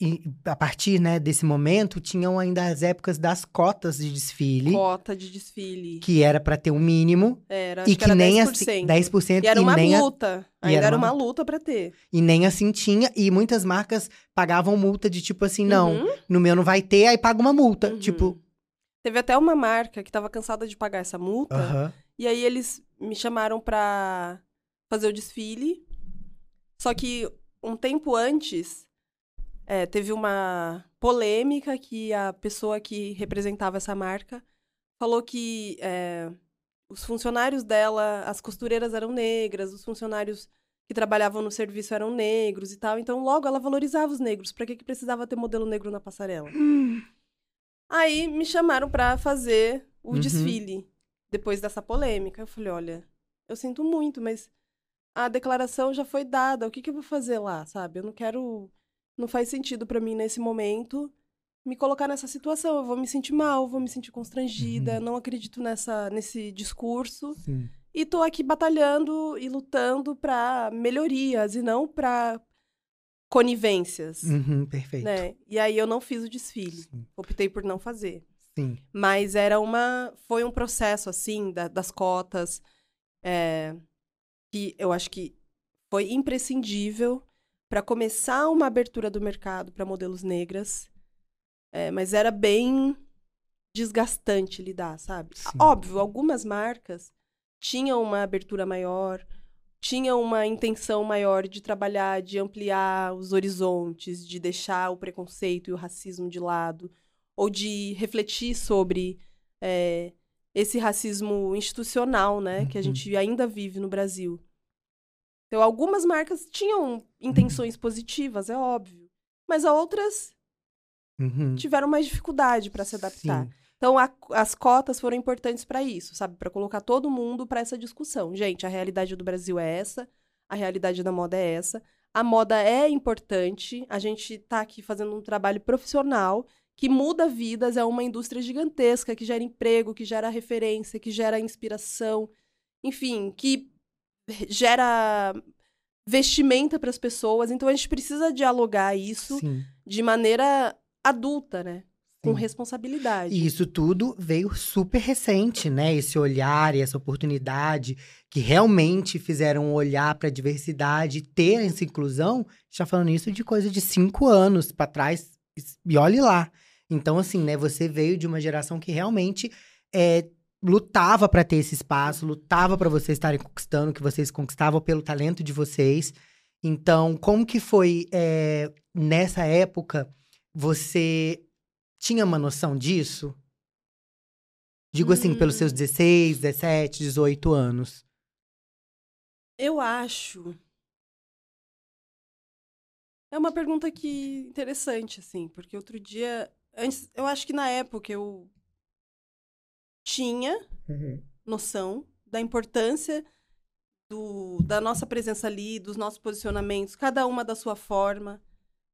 e a partir né, desse momento, tinham ainda as épocas das cotas de desfile,
Cota de desfile.
que era para ter um mínimo,
Era,
e
que,
que, nem
10%.
assim, 10%
E era uma
nem a-
luta.
e
Ainda
era uma
uma luta pra ter.
e nem assim tinha, e muitas marcas pagavam multa de tipo assim, não,
Uhum.
no meu não vai ter, aí paga uma multa.
Uhum.
Tipo,
Teve até uma marca que tava cansada de pagar essa multa.
aham.
E aí eles me chamaram pra fazer o desfile. Só que um tempo antes, é, teve uma polêmica que a pessoa que representava essa marca falou que é, os funcionários dela, as costureiras eram negras, os funcionários que trabalhavam no serviço eram negros e tal. Então, logo ela valorizava os negros. Pra que, que precisava ter modelo negro na passarela? Aí me chamaram pra fazer o
Uhum.
desfile depois dessa polêmica. Eu falei, olha, eu sinto muito, mas a declaração já foi dada. O que, que eu vou fazer lá, sabe? Eu não quero. Não faz sentido pra mim nesse momento me colocar nessa situação. Eu vou me sentir mal, vou me sentir constrangida. Não acredito nessa, nesse discurso.
Sim.
E tô aqui batalhando e lutando pra melhorias e não pra conivências.
Uhum, perfeito.
Né? E aí eu não fiz o desfile.
Sim.
Optei por não fazer.
Sim.
Mas era uma. Foi um processo, assim, da- das cotas. é, que eu acho que foi imprescindível para começar uma abertura do mercado para modelos negras. É, mas era bem desgastante lidar, sabe?
Sim.
Óbvio, algumas marcas tinham uma abertura maior, tinham uma intenção maior de trabalhar, de ampliar os horizontes, de deixar o preconceito e o racismo de lado, ou de refletir sobre é, esse racismo institucional, né, que a
Uhum.
gente ainda vive no Brasil. Então, algumas marcas tinham intenções positivas, é óbvio, mas outras
Uhum.
tiveram mais dificuldade para se adaptar.
Sim.
Então, a- as cotas foram importantes para isso, sabe? Para colocar todo mundo para essa discussão. Gente, a realidade do Brasil é essa, a realidade da moda é essa. A moda é importante, a gente tá aqui fazendo um trabalho profissional que muda vidas, é uma indústria gigantesca que gera emprego, que gera referência, que gera inspiração, enfim, que gera vestimenta para as pessoas. Então, a gente precisa dialogar isso
Sim.
de maneira adulta, né? Com responsabilidade.
E isso tudo veio super recente, né? Esse olhar e essa oportunidade que realmente fizeram olhar para a diversidade, ter essa inclusão. Já falando isso de coisa de cinco anos para trás. E olhe lá. Então, assim, né? Você veio de uma geração que realmente é, lutava para ter esse espaço, lutava para vocês estarem conquistando o que vocês conquistavam pelo talento de vocês. Então, como que foi é, nessa época? Você tinha uma noção disso? Digo assim, pelos seus
Hum.
16, 17, 18 anos.
Eu acho. É uma pergunta que interessante, assim, porque outro dia. Antes, eu acho que na época eu tinha noção da importância do, da nossa presença ali, dos nossos posicionamentos, cada uma da sua forma,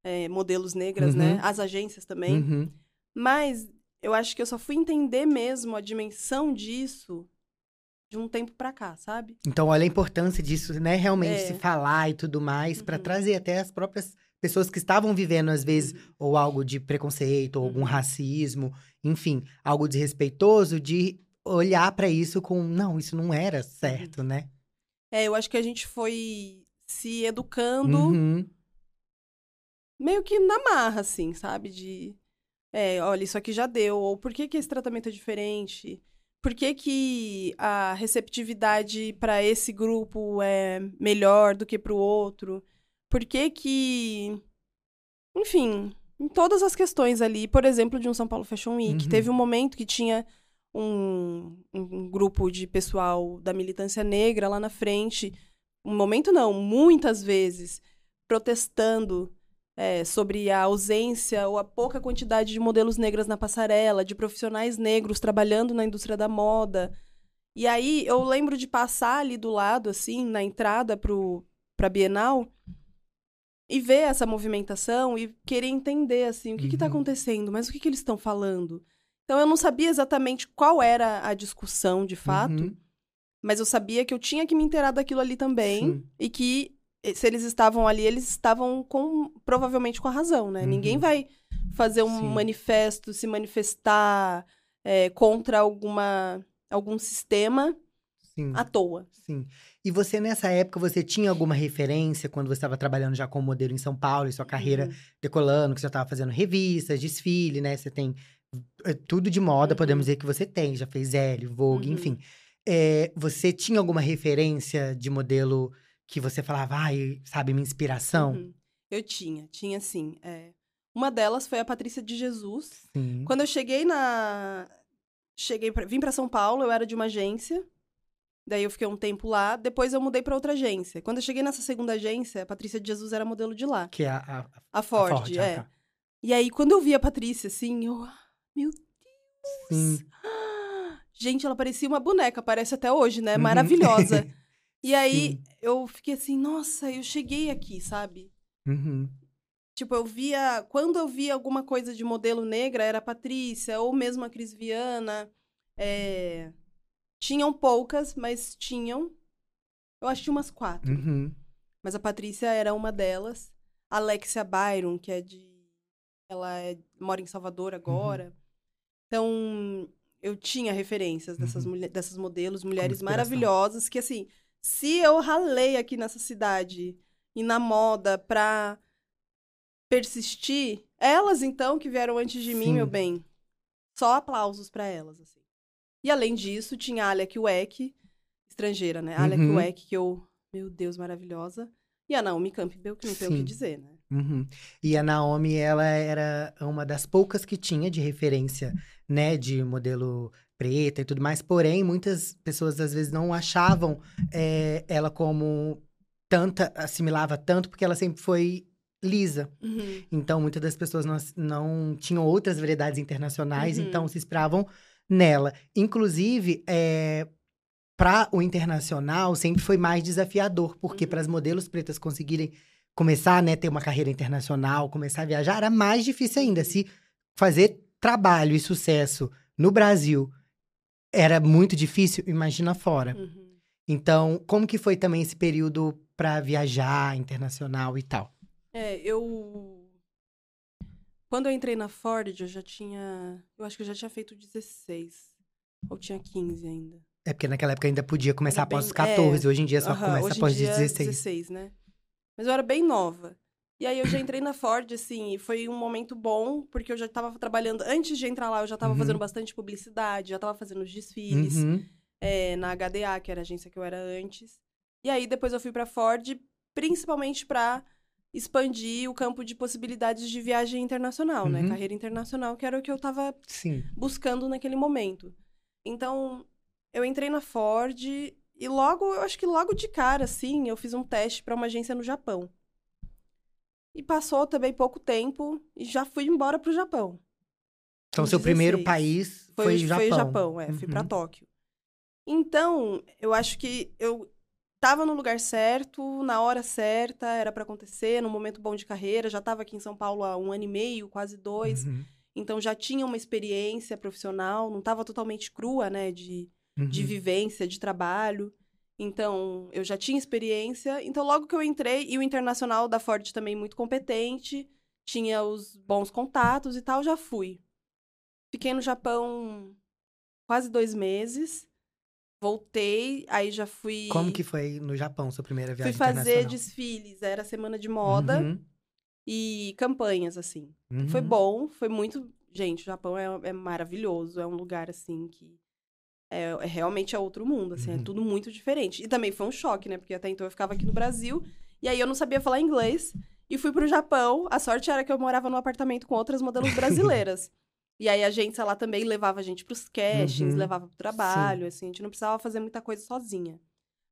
é, modelos negras, né?
Uhum.
As agências também.
Uhum.
Mas eu acho que eu só fui entender mesmo a dimensão disso de um tempo pra cá, sabe?
Então, olha a importância disso, né? Realmente
É.
se falar e tudo mais,
Uhum.
trazer até as próprias pessoas que estavam vivendo, às vezes, ou algo de preconceito, ou algum
Uhum.
racismo, enfim, algo desrespeitoso, de olhar pra isso com, não, isso não era certo, né?
É, eu acho que a gente foi se educando
Uhum.
meio que na marra, assim, sabe? De, é, olha, isso aqui já deu, ou por que que esse tratamento é diferente? Por que que a receptividade para esse grupo é melhor do que para o outro? Por que que... Enfim, em todas as questões ali, por exemplo, de um São Paulo Fashion Week,
Uhum.
teve um momento que tinha um, um grupo de pessoal da militância negra lá na frente, um momento não, muitas vezes, protestando é, sobre a ausência ou a pouca quantidade de modelos negras na passarela, de profissionais negros trabalhando na indústria da moda. E aí eu lembro de passar ali do lado, assim, na entrada para a Bienal, e ver essa movimentação e querer entender, assim, o que está
Uhum.
acontecendo, mas o que, que eles estão falando. Então eu não sabia exatamente qual era a discussão de fato,
Uhum.
mas eu sabia que eu tinha que me inteirar daquilo ali também
Sim.
e que eh, se eles estavam ali, eles estavam com provavelmente com a razão, né?
Uhum.
Ninguém vai fazer um
Sim.
manifesto, se manifestar eh, contra alguma algum sistema
Sim.
à toa.
Sim. E você, nessa época, você tinha alguma referência quando você estava trabalhando já como modelo em São Paulo e sua carreira
Uhum.
decolando, que você já estava fazendo revistas, desfile, né? Você tem é, tudo de moda,
Uhum.
podemos dizer que você tem. Já fez L, Vogue,
Uhum.
enfim. É, você tinha alguma referência de modelo que você falava, ai, sabe, minha inspiração?
Uhum. Eu tinha, tinha sim. é. Uma delas foi a Patrícia de Jesus.
Sim.
Quando eu cheguei na. Cheguei pra... Vim para São Paulo, eu era de uma agência. Daí eu fiquei um tempo lá. Depois eu mudei para outra agência. Quando eu cheguei nessa segunda agência, a Patrícia de Jesus era modelo de lá.
Que é a, a, a
A Ford,
Ford, ah,
é.
tá.
E aí, quando eu vi a Patrícia, assim, eu. "Ah, Meu
Sim.
Deus! Gente, ela parecia uma boneca, parece até hoje, né?
Uhum.
Maravilhosa. E aí,
Sim.
eu fiquei assim, nossa, eu cheguei aqui, sabe?
Uhum.
Tipo, eu via. Quando eu via alguma coisa de modelo negra, era a Patrícia, ou mesmo a Cris Viana. é, Tinham poucas, mas tinham. Eu acho que tinha umas quatro.
Uhum.
Mas a Patrícia era uma delas. A Alexia Byron, que é de. Ela é- mora em Salvador agora. Então, eu tinha referências dessas,
Uhum.
mulhe- dessas modelos, mulheres maravilhosas, que assim, se eu ralei aqui nessa cidade e na moda pra persistir, elas então que vieram antes de mim,
Sim.
meu bem, só aplausos pra elas, assim. E além disso, tinha a Alia Kiwek, estrangeira, né?
Uhum.
Kiwek, que eu, meu Deus, maravilhosa. E a Naomi Campbell, que não tem o que dizer, né?
Uhum. E a Naomi, ela era uma das poucas que tinha de referência, né, de modelo preta e tudo mais. Porém, muitas pessoas às vezes não achavam eh, ela como tanta, assimilava tanto, porque ela sempre foi lisa.
Uhum.
Então, muitas das pessoas não, não tinham outras variedades internacionais,
Uhum.
então se inspiravam nela. Inclusive, é, para o internacional, sempre foi mais desafiador, porque
Uhum.
para as modelos pretas conseguirem começar, né, ter uma carreira internacional, começar a viajar, era mais difícil ainda. Se fazer trabalho e sucesso no Brasil era muito difícil, imagina fora.
Uhum.
Então, como que foi também esse período para viajar internacional e tal?
É, eu. Quando eu entrei na Ford, eu já tinha. Eu acho que eu já tinha feito 16. Ou tinha 15 ainda.
É porque naquela época ainda podia começar
Era
após
bem-
os 14, hoje em dia só
Aham,
começa
hoje em
após os
dia é
16.
16, né? Mas eu era bem nova. E aí eu já entrei na Ford, assim, e foi um momento bom, porque eu já tava trabalhando. Antes de entrar lá, eu já tava
Uhum.
fazendo bastante publicidade, já tava fazendo os desfiles
Uhum.
é, na HDA, que era a agência que eu era antes. E aí depois eu fui pra Ford, principalmente pra expandir o campo de possibilidades de viagem internacional, né?
Uhum.
Carreira internacional, que era o que eu tava
Sim.
buscando naquele momento. Então, eu entrei na Ford e logo, eu acho que logo de cara, assim, eu fiz um teste para uma agência no Japão. E passou também pouco tempo e já fui embora pro Japão.
Então, seu primeiro
16.
país foi,
Foi,
o Japão.
foi o Japão, é, fui pra
Uhum.
Tóquio. Então, eu acho que eu tava no lugar certo, na hora certa, era para acontecer, num momento bom de carreira. Já tava aqui em São Paulo há um ano e meio, quase dois.
Uhum.
Então já tinha uma experiência profissional, não tava totalmente crua, né? De,
Uhum.
de vivência, de trabalho. Então, eu já tinha experiência. Então, logo que eu entrei, e o internacional da Ford também muito competente, tinha os bons contatos e tal, já fui. Fiquei no Japão quase dois meses. Voltei, aí já fui.
Como que foi no Japão, sua primeira
Fui
viagem
fazer
internacional?
desfiles, era semana de moda
Uhum,
e campanhas, assim.
uhum.
Foi bom, foi muito. Gente, o Japão é, é maravilhoso, é um lugar assim que. É, é realmente é outro mundo, assim,
Uhum.
é tudo muito diferente. E também foi um choque, né? Porque até então eu ficava aqui no Brasil, e aí eu não sabia falar inglês, e fui pro Japão. A sorte era que eu morava num apartamento com outras modelos brasileiras. E aí a agência lá também levava a gente pros castings,
Uhum.
levava pro trabalho, assim, a gente não precisava fazer muita coisa sozinha.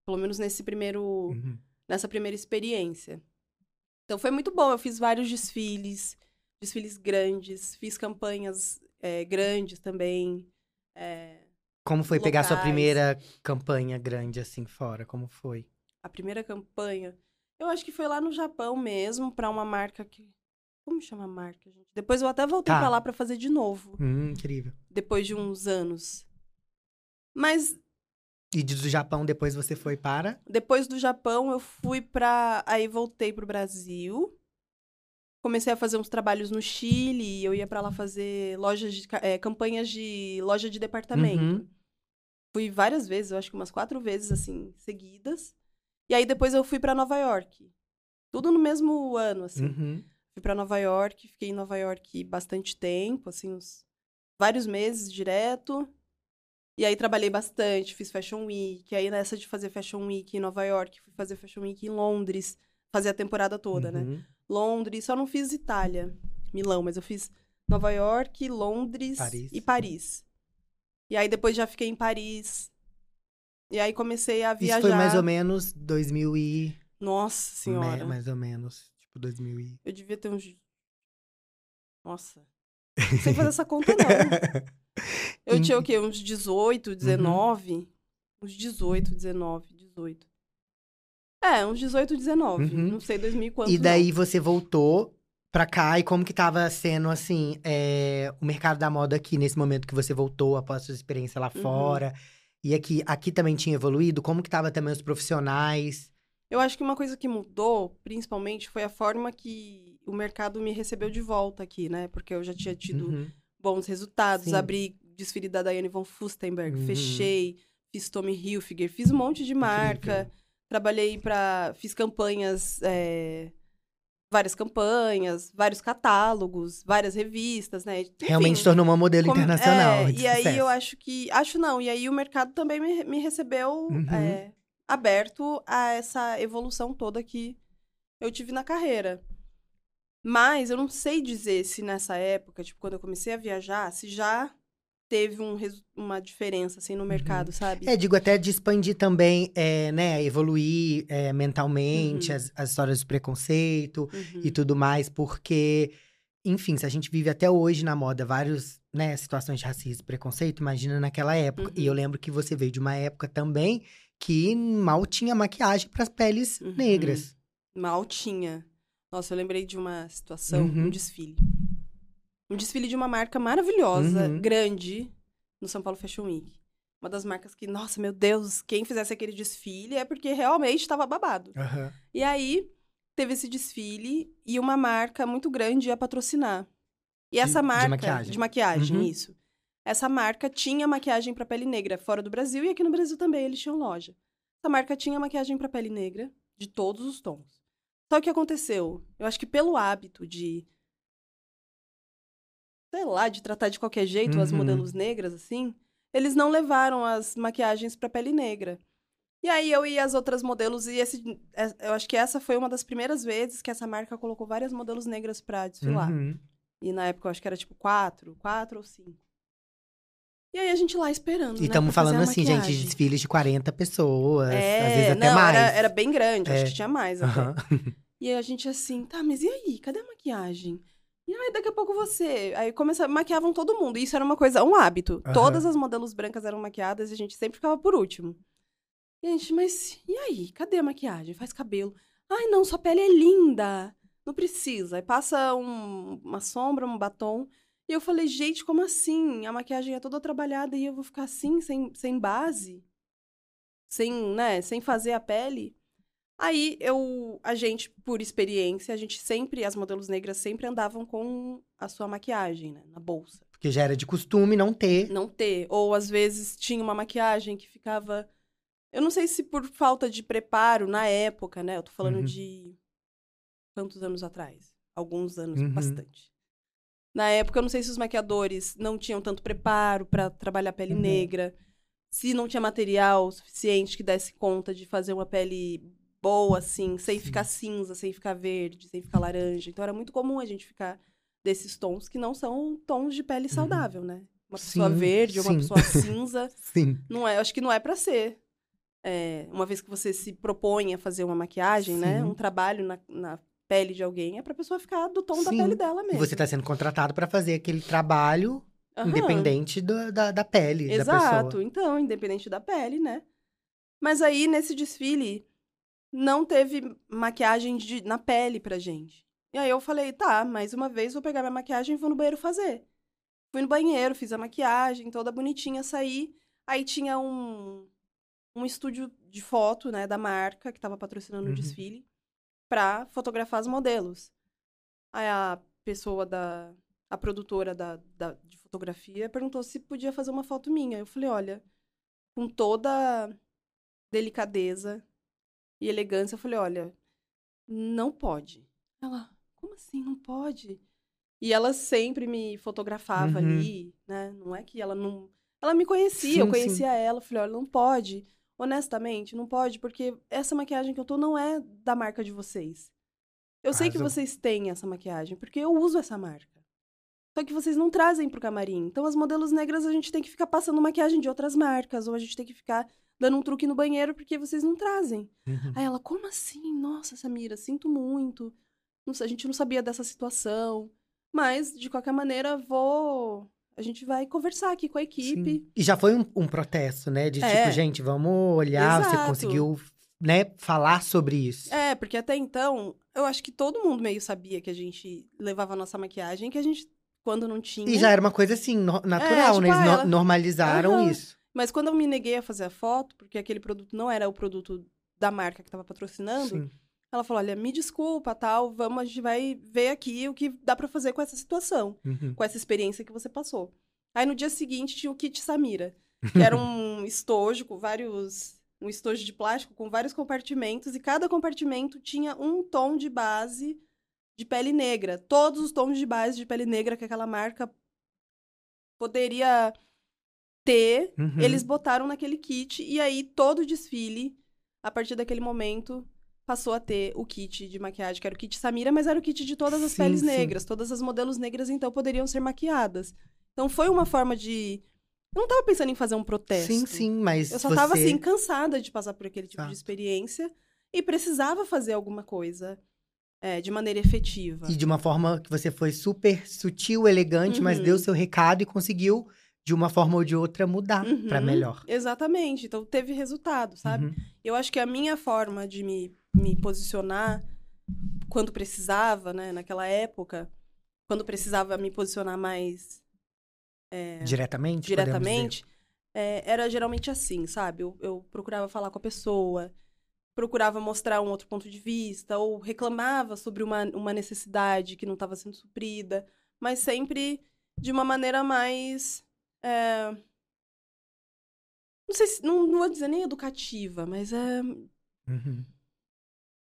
Pelo menos nesse primeiro
Uhum.
nessa primeira experiência. Então foi muito bom. Eu fiz vários desfiles, desfiles grandes, fiz campanhas é, grandes também. é,
Como foi pegar sua
locais.
primeira campanha grande assim fora? Como foi?
a primeira campanha, eu acho que foi lá no Japão mesmo, para uma marca que. Como chama a marca, gente? Depois eu até voltei
Tá.
pra lá pra fazer de novo,
Hum, incrível.
depois de uns anos. Mas
E do Japão depois você foi para?
Depois do Japão, eu fui pra. Aí voltei pro Brasil. Comecei a fazer uns trabalhos no Chile. Eu ia pra lá fazer lojas de, eh, campanhas de loja de departamento.
Uhum.
Fui várias vezes, eu acho que umas quatro vezes, assim, seguidas. E aí depois eu fui pra Nova York. Tudo no mesmo ano, assim.
Uhum.
Fui pra Nova York, fiquei em Nova York bastante tempo, assim, uns vários meses direto. E aí trabalhei bastante, fiz Fashion Week. Aí nessa de fazer Fashion Week em Nova York, fui fazer Fashion Week em Londres, fazer a temporada toda, né?
Uhum.
Londres, só não fiz Itália, Milão, mas eu fiz Nova York, Londres
Paris.
e Paris. E aí depois já fiquei em Paris. E aí comecei a viajar.
Isso foi mais ou menos 2000 e...
Nossa senhora.
Me- mais ou menos. Tipo 2000 e...
Eu devia ter uns. Nossa. Não sei fazer essa conta, não. Eu tinha o quê? Uns 18, 19? Uns 18, 19, 18. É, uns 18, 19.
Uhum.
Não sei 2000 e quanto.
E daí
não.
você voltou pra cá e como que tava sendo, assim, é, o mercado da moda aqui nesse momento que você voltou após sua experiência lá
Uhum.
fora? E aqui, aqui também tinha evoluído? Como que tava também os profissionais?
Eu acho que uma coisa que mudou, principalmente, foi a forma que o mercado me recebeu de volta aqui, né? Porque eu já tinha tido
Uhum.
bons resultados.
Sim.
Abri desfile da Diane von Furstenberg,
Uhum.
fechei, fiz Tommy Hilfiger, fiz um monte de marca. Trabalhei para fiz campanhas, é, várias campanhas, vários catálogos, várias revistas, né? Enfim,
Realmente tornou uma modelo
como-
internacional.
é, e aí
sucesso.
eu acho que. Acho não, e aí o mercado também me, me recebeu é, aberto a essa evolução toda que eu tive na carreira. Mas eu não sei dizer se nessa época, tipo, quando eu comecei a viajar, se já teve um uma diferença, assim, no mercado, sabe?
É, digo até de expandir também, é, né, evoluir é, mentalmente
Uhum.
as, as histórias de preconceito
Uhum.
e tudo mais, porque, enfim, se a gente vive até hoje na moda várias né, situações de racismo e preconceito, imagina naquela época. E
Uhum.
eu lembro que você veio de uma época também que mal tinha maquiagem para as peles
Uhum.
negras.
Mal tinha. Nossa, eu lembrei de uma situação,
Uhum.
um desfile. Um desfile de uma marca maravilhosa,
Uhum.
grande, no São Paulo Fashion Week. Uma das marcas que, nossa, meu Deus, quem fizesse aquele desfile é porque realmente estava babado. E aí, teve esse desfile e uma marca muito grande ia patrocinar. E essa
de
marca.
maquiagem.
De maquiagem,
Uhum.
isso. Essa marca tinha maquiagem para pele negra fora do Brasil e aqui no Brasil também eles tinham loja. Essa marca tinha maquiagem para pele negra de todos os tons. Só que o que aconteceu? Eu acho que pelo hábito de. Sei lá, de tratar de qualquer jeito as
Uhum.
modelos negras, assim, eles não levaram as maquiagens para pele negra. E aí eu e as outras modelos, e esse, é- eu acho que essa foi uma das primeiras vezes que essa marca colocou várias modelos negras pra desfilar.
Uhum.
E na época eu acho que era tipo quatro, quatro ou cinco. E aí a gente lá esperando.
E
né,
estamos
fazer
falando assim, gente, de desfiles de 40 pessoas,
É,
às vezes até
não,
mais.
Era, era bem grande,
É.
acho que tinha mais até.
Aham.
E aí a gente assim, tá, mas e aí? Cadê a maquiagem? E aí, daqui a pouco você. Aí começa, maquiavam todo mundo. E isso era uma coisa, um hábito.
Aham.
Todas as modelos brancas eram maquiadas e a gente sempre ficava por último. E a gente, mas e aí? Cadê a maquiagem? Faz cabelo. Ai, não, sua pele é linda. Não precisa. Aí passa um- uma sombra, um batom. E eu falei, gente, como assim? A maquiagem é toda trabalhada e eu vou ficar assim, sem, sem base? Sem, né, sem fazer a pele? Aí eu, a gente, por experiência, a gente sempre, as modelos negras sempre andavam com a sua maquiagem, né, na bolsa.
Porque já era de costume não ter.
Não ter. Ou às vezes tinha uma maquiagem que ficava. Eu não sei se por falta de preparo na época, né? Eu tô falando
Uhum.
de quantos anos atrás? Alguns anos,
Uhum.
bastante. Na época, eu não sei se os maquiadores não tinham tanto preparo pra trabalhar a pele
Uhum.
negra, se não tinha material suficiente que desse conta de fazer uma pele boa, assim, sem
Sim.
ficar cinza, sem ficar verde, sem ficar laranja. Então era muito comum a gente ficar desses tons que não são tons de pele saudável, né? Uma pessoa
Uhum. Sim,
verde, uma
sim.
pessoa cinza,
Sim.
não é, eu acho que não é pra ser. É, uma vez que você se propõe a fazer uma maquiagem, né?
Sim.
Um trabalho na, na pele de alguém, é pra pessoa ficar do tom da
Sim.
pele dela
E
mesmo.
você tá sendo contratado pra fazer aquele trabalho
Aham.
independente do- da, da pele da
Exato,
pessoa.
então, independente da pele, né? Mas aí, nesse desfile, não teve maquiagem de- na pele pra gente. E aí eu falei, tá, mais uma vez vou pegar minha maquiagem e vou no banheiro fazer. Fui no banheiro, fiz a maquiagem, toda bonitinha, saí. Aí tinha um, um estúdio de foto, né, da marca, que tava patrocinando
Uhum.
o desfile, pra fotografar os modelos. Aí a pessoa da. A produtora da, da- de fotografia perguntou se podia fazer uma foto minha. Eu falei, olha, com toda delicadeza e elegância, eu falei, olha, não pode. Ela, como assim não pode? E ela sempre me fotografava
Uhum.
ali, né? Não é que ela não. Ela me conhecia, eu
Sim,
conhecia ela. Eu falei, olha, não pode. Honestamente, não pode, porque essa maquiagem que eu tô não é da marca de vocês. Eu sei que
Arrasou.
vocês têm essa maquiagem, porque eu uso essa marca. Só que vocês não trazem pro camarim. Então, as modelos negras, a gente tem que ficar passando maquiagem de outras marcas, ou a gente tem que ficar dando um truque no banheiro, porque vocês não trazem.
Uhum.
Aí ela, como assim? Nossa, Samira, sinto muito. Não a gente não sabia dessa situação. Mas, de qualquer maneira, vou. A gente vai conversar aqui com a equipe.
Sim. E já foi um, um protesto, né? De
É.
tipo, gente, vamos olhar, você
Exato.
conseguiu, né, falar sobre isso.
É, porque até então, eu acho que todo mundo meio sabia que a gente levava a nossa maquiagem, que a gente, quando não tinha.
E já era uma coisa assim, no- natural,
tipo,
né? Eles
ah, ela-
normalizaram
Aham.
isso.
Mas quando eu me neguei a fazer a foto, porque aquele produto não era o produto da marca que estava patrocinando,
Sim.
Ela falou: olha, me desculpa, tal, vamos, a gente vai ver aqui o que dá pra fazer com essa situação.
Uhum.
com essa experiência que você passou. Aí no dia seguinte tinha o kit Samira, que era um estojo com vários. Um estojo de plástico com vários compartimentos, e cada compartimento tinha um tom de base de pele negra. Todos os tons de base de pele negra que aquela marca poderia ter,
Uhum.
eles botaram naquele kit. E aí todo o desfile, a partir daquele momento, passou a ter o kit de maquiagem, que era o kit Samira, mas era o kit de todas as
Sim,
peles
sim.
negras. Todas as modelos negras, então, poderiam ser maquiadas. Então foi uma forma de. Eu não tava pensando em fazer um protesto.
Sim, sim, mas
Eu só
você...
tava, assim, cansada de passar por aquele tipo
Exato.
de experiência e precisava fazer alguma coisa é, de maneira efetiva.
E de uma forma que você foi super sutil, elegante, mas
Uhum.
deu seu recado e conseguiu, de uma forma ou de outra, mudar
Uhum,
melhor.
Exatamente. Então teve resultado, sabe?
Uhum.
Eu acho que a minha forma de me, me posicionar quando precisava, né, naquela época, quando precisava me posicionar mais
Diretamente? podemos dizer?
diretamente, é, era geralmente assim, sabe? Eu, eu procurava falar com a pessoa, procurava mostrar um outro ponto de vista, ou reclamava sobre uma, uma necessidade que não estava sendo suprida, mas sempre de uma maneira mais. É, Não sei se. Não, não vou dizer nem educativa, mas é.
Uhum.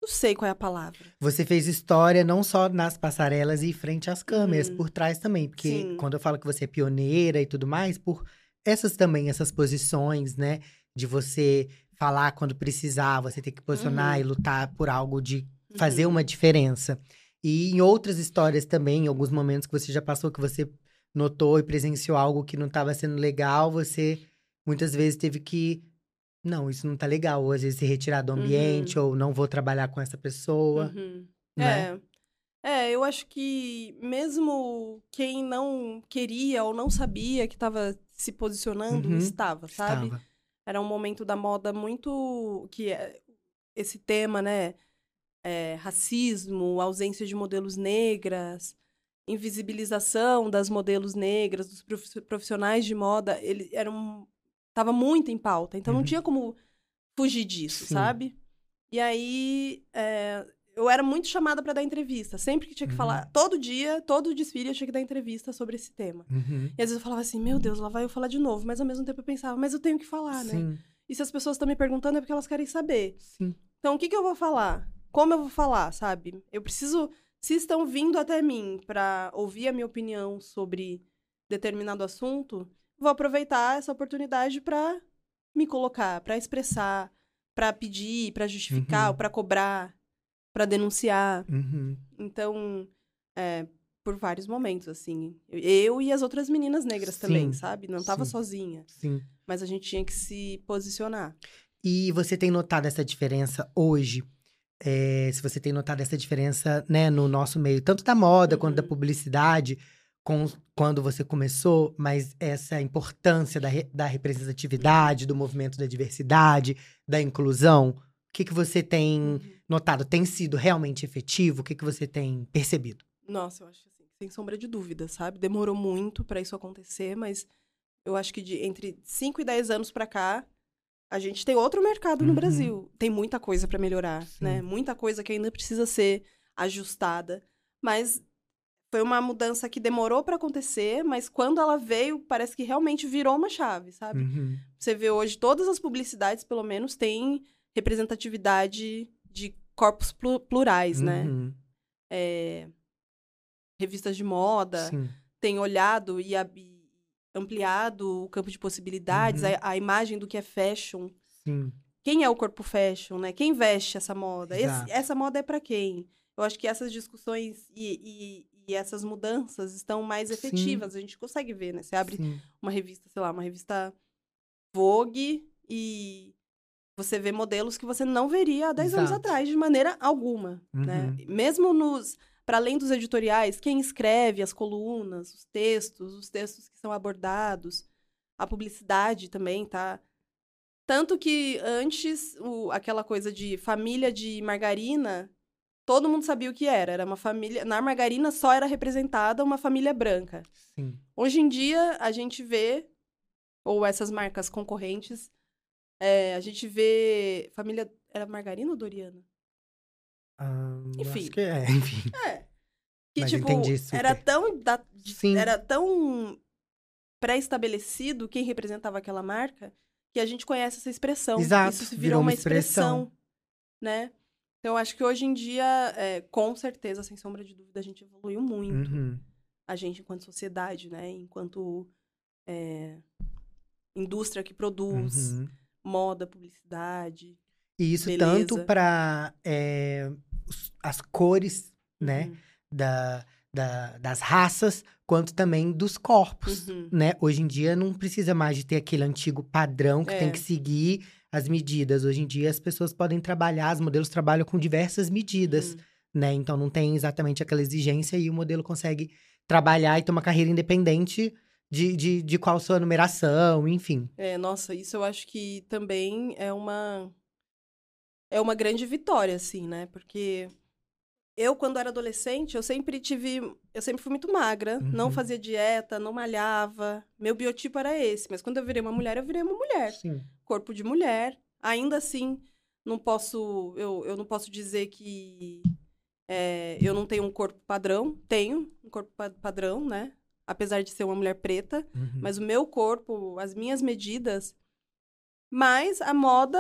Não sei qual é a palavra.
Você fez história não só nas passarelas e frente às câmeras,
Uhum.
por trás também. Porque
Sim.
quando eu falo que você é pioneira e tudo mais, por essas também, essas posições, né? De você falar quando precisar, você ter que posicionar
Uhum.
e lutar por algo de fazer
Uhum.
uma diferença. E em outras histórias também, em alguns momentos que você já passou, que você notou e presenciou algo que não estava sendo legal, você muitas vezes teve que. Não, isso não tá legal. Ou às vezes se retirar do ambiente, ou não vou trabalhar com essa pessoa.
Uhum.
né?
É. É, eu acho que mesmo quem não queria ou não sabia que estava se posicionando,
Uhum.
estava, sabe?
Estava.
Era um momento da moda muito. que é, esse tema, né? É, racismo, ausência de modelos negras, invisibilização das modelos negras, dos profissionais de moda, ele era um, tava muito em pauta. Então uhum. não tinha como fugir disso, Sim. sabe? E aí é, eu era muito chamada para dar entrevista. Sempre que tinha que uhum. falar, todo dia, todo desfile eu tinha que dar entrevista sobre esse tema. Uhum. E às vezes eu falava assim, meu Deus, lá vai eu falar de novo. Mas ao mesmo tempo eu pensava, mas eu tenho que falar, né? Sim. né? E se as pessoas estão me perguntando é porque elas querem saber. Sim. Então o que, que eu vou falar? Como eu vou falar, sabe? Eu preciso. Se estão vindo até mim para ouvir a minha opinião sobre determinado assunto, vou aproveitar essa oportunidade para me colocar, para expressar, para pedir, para justificar, uhum. para cobrar para denunciar. Uhum. Então, é, por vários momentos, assim. Eu e as outras meninas negras sim, também, sabe? Não tava sim, sozinha. Sim. Mas a gente tinha que se posicionar.
E você tem notado essa diferença hoje? É, se você tem notado essa diferença, né, no nosso meio, tanto da moda uhum. quanto da uhum. publicidade, com, quando você começou, mas essa importância da, re, da representatividade, do movimento da diversidade, da inclusão, o que, que você tem uhum notado tem sido realmente efetivo? O que, que você tem percebido?
Nossa, eu acho assim, sem sombra de dúvida, sabe? Demorou muito para isso acontecer, mas eu acho que de entre 5 e 10 anos para cá, a gente tem outro mercado uhum. no Brasil. Tem muita coisa para melhorar, Sim. né? Muita coisa que ainda precisa ser ajustada, mas foi uma mudança que demorou para acontecer, mas quando ela veio, parece que realmente virou uma chave, sabe? Uhum. Você vê hoje todas as publicidades, pelo menos, têm representatividade de corpos plurais, né? uhum. né? É, revistas de moda Sim. têm olhado e, ampliado o campo de possibilidades, uhum. a, a, imagem do que é fashion. Sim. Quem é o corpo fashion, né? Quem veste essa moda? Esse, essa moda é para quem? Eu acho que essas discussões e, e, e essas mudanças estão mais efetivas. Sim. A gente consegue ver, né? Você abre Sim. uma revista, sei lá, uma revista Vogue e você vê modelos que você não veria há 10 Exato. anos atrás, de maneira alguma. Né? Uhum. Né? Mesmo nos. Para além dos editoriais, quem escreve as colunas, os textos, os textos que são abordados, a publicidade também, tá? Tanto que antes, o, aquela coisa de família de margarina, todo mundo sabia o que era. Era uma família. Na margarina só era representada uma família branca. Sim. Hoje em dia, a gente vê, ou essas marcas concorrentes, é, a gente vê. Família. Era Margarina ou Doriana?
Ah, enfim. Acho que é, enfim.
É. Que, Mas tipo, era tão. Da, Sim. Era tão pré-estabelecido quem representava aquela marca que a gente conhece essa expressão. Exato. Isso virou, virou uma, expressão, expressão, né? Então, acho que hoje em dia, é, com certeza, sem sombra de dúvida, a gente evoluiu muito. Uhum. A gente, enquanto sociedade, né? Enquanto é, indústria que produz. Uhum moda, publicidade.
E isso beleza. tanto para é, as cores, né? Uhum. Da, da, das raças, quanto também dos corpos, uhum. né? Hoje em dia não precisa mais de ter aquele antigo padrão que é. tem que seguir as medidas. Hoje em dia as pessoas podem trabalhar, os modelos trabalham com diversas medidas, uhum. né? Então não tem exatamente aquela exigência e o modelo consegue trabalhar e ter uma carreira independente de, de, de qual sua numeração, enfim.
É, nossa, isso eu acho que também é uma. É uma grande vitória, assim, né? Porque eu, quando era adolescente, eu sempre tive. Eu sempre fui muito magra, uhum. não fazia dieta, não malhava. Meu biotipo era esse. Mas quando eu virei uma mulher, eu virei uma mulher. Sim. Corpo de mulher. Ainda assim, não posso. Eu, eu não posso dizer que. É, eu não tenho um corpo padrão. Tenho um corpo padrão, né? apesar de ser uma mulher preta, uhum. mas o meu corpo, as minhas medidas. Mas a moda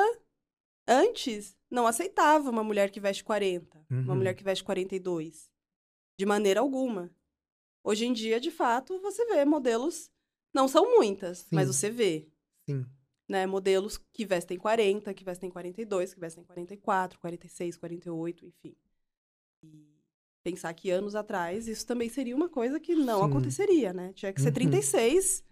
antes não aceitava uma mulher que veste 40, uhum. uma mulher que veste 42, de maneira alguma. Hoje em dia, de fato, você vê modelos, não são muitas, Sim. mas você vê. Sim. Né, modelos que vestem 40, que vestem 42, que vestem 44, 46, 48, enfim. E pensar que anos atrás isso também seria uma coisa que não Sim. aconteceria, né? Tinha que ser uhum. 36.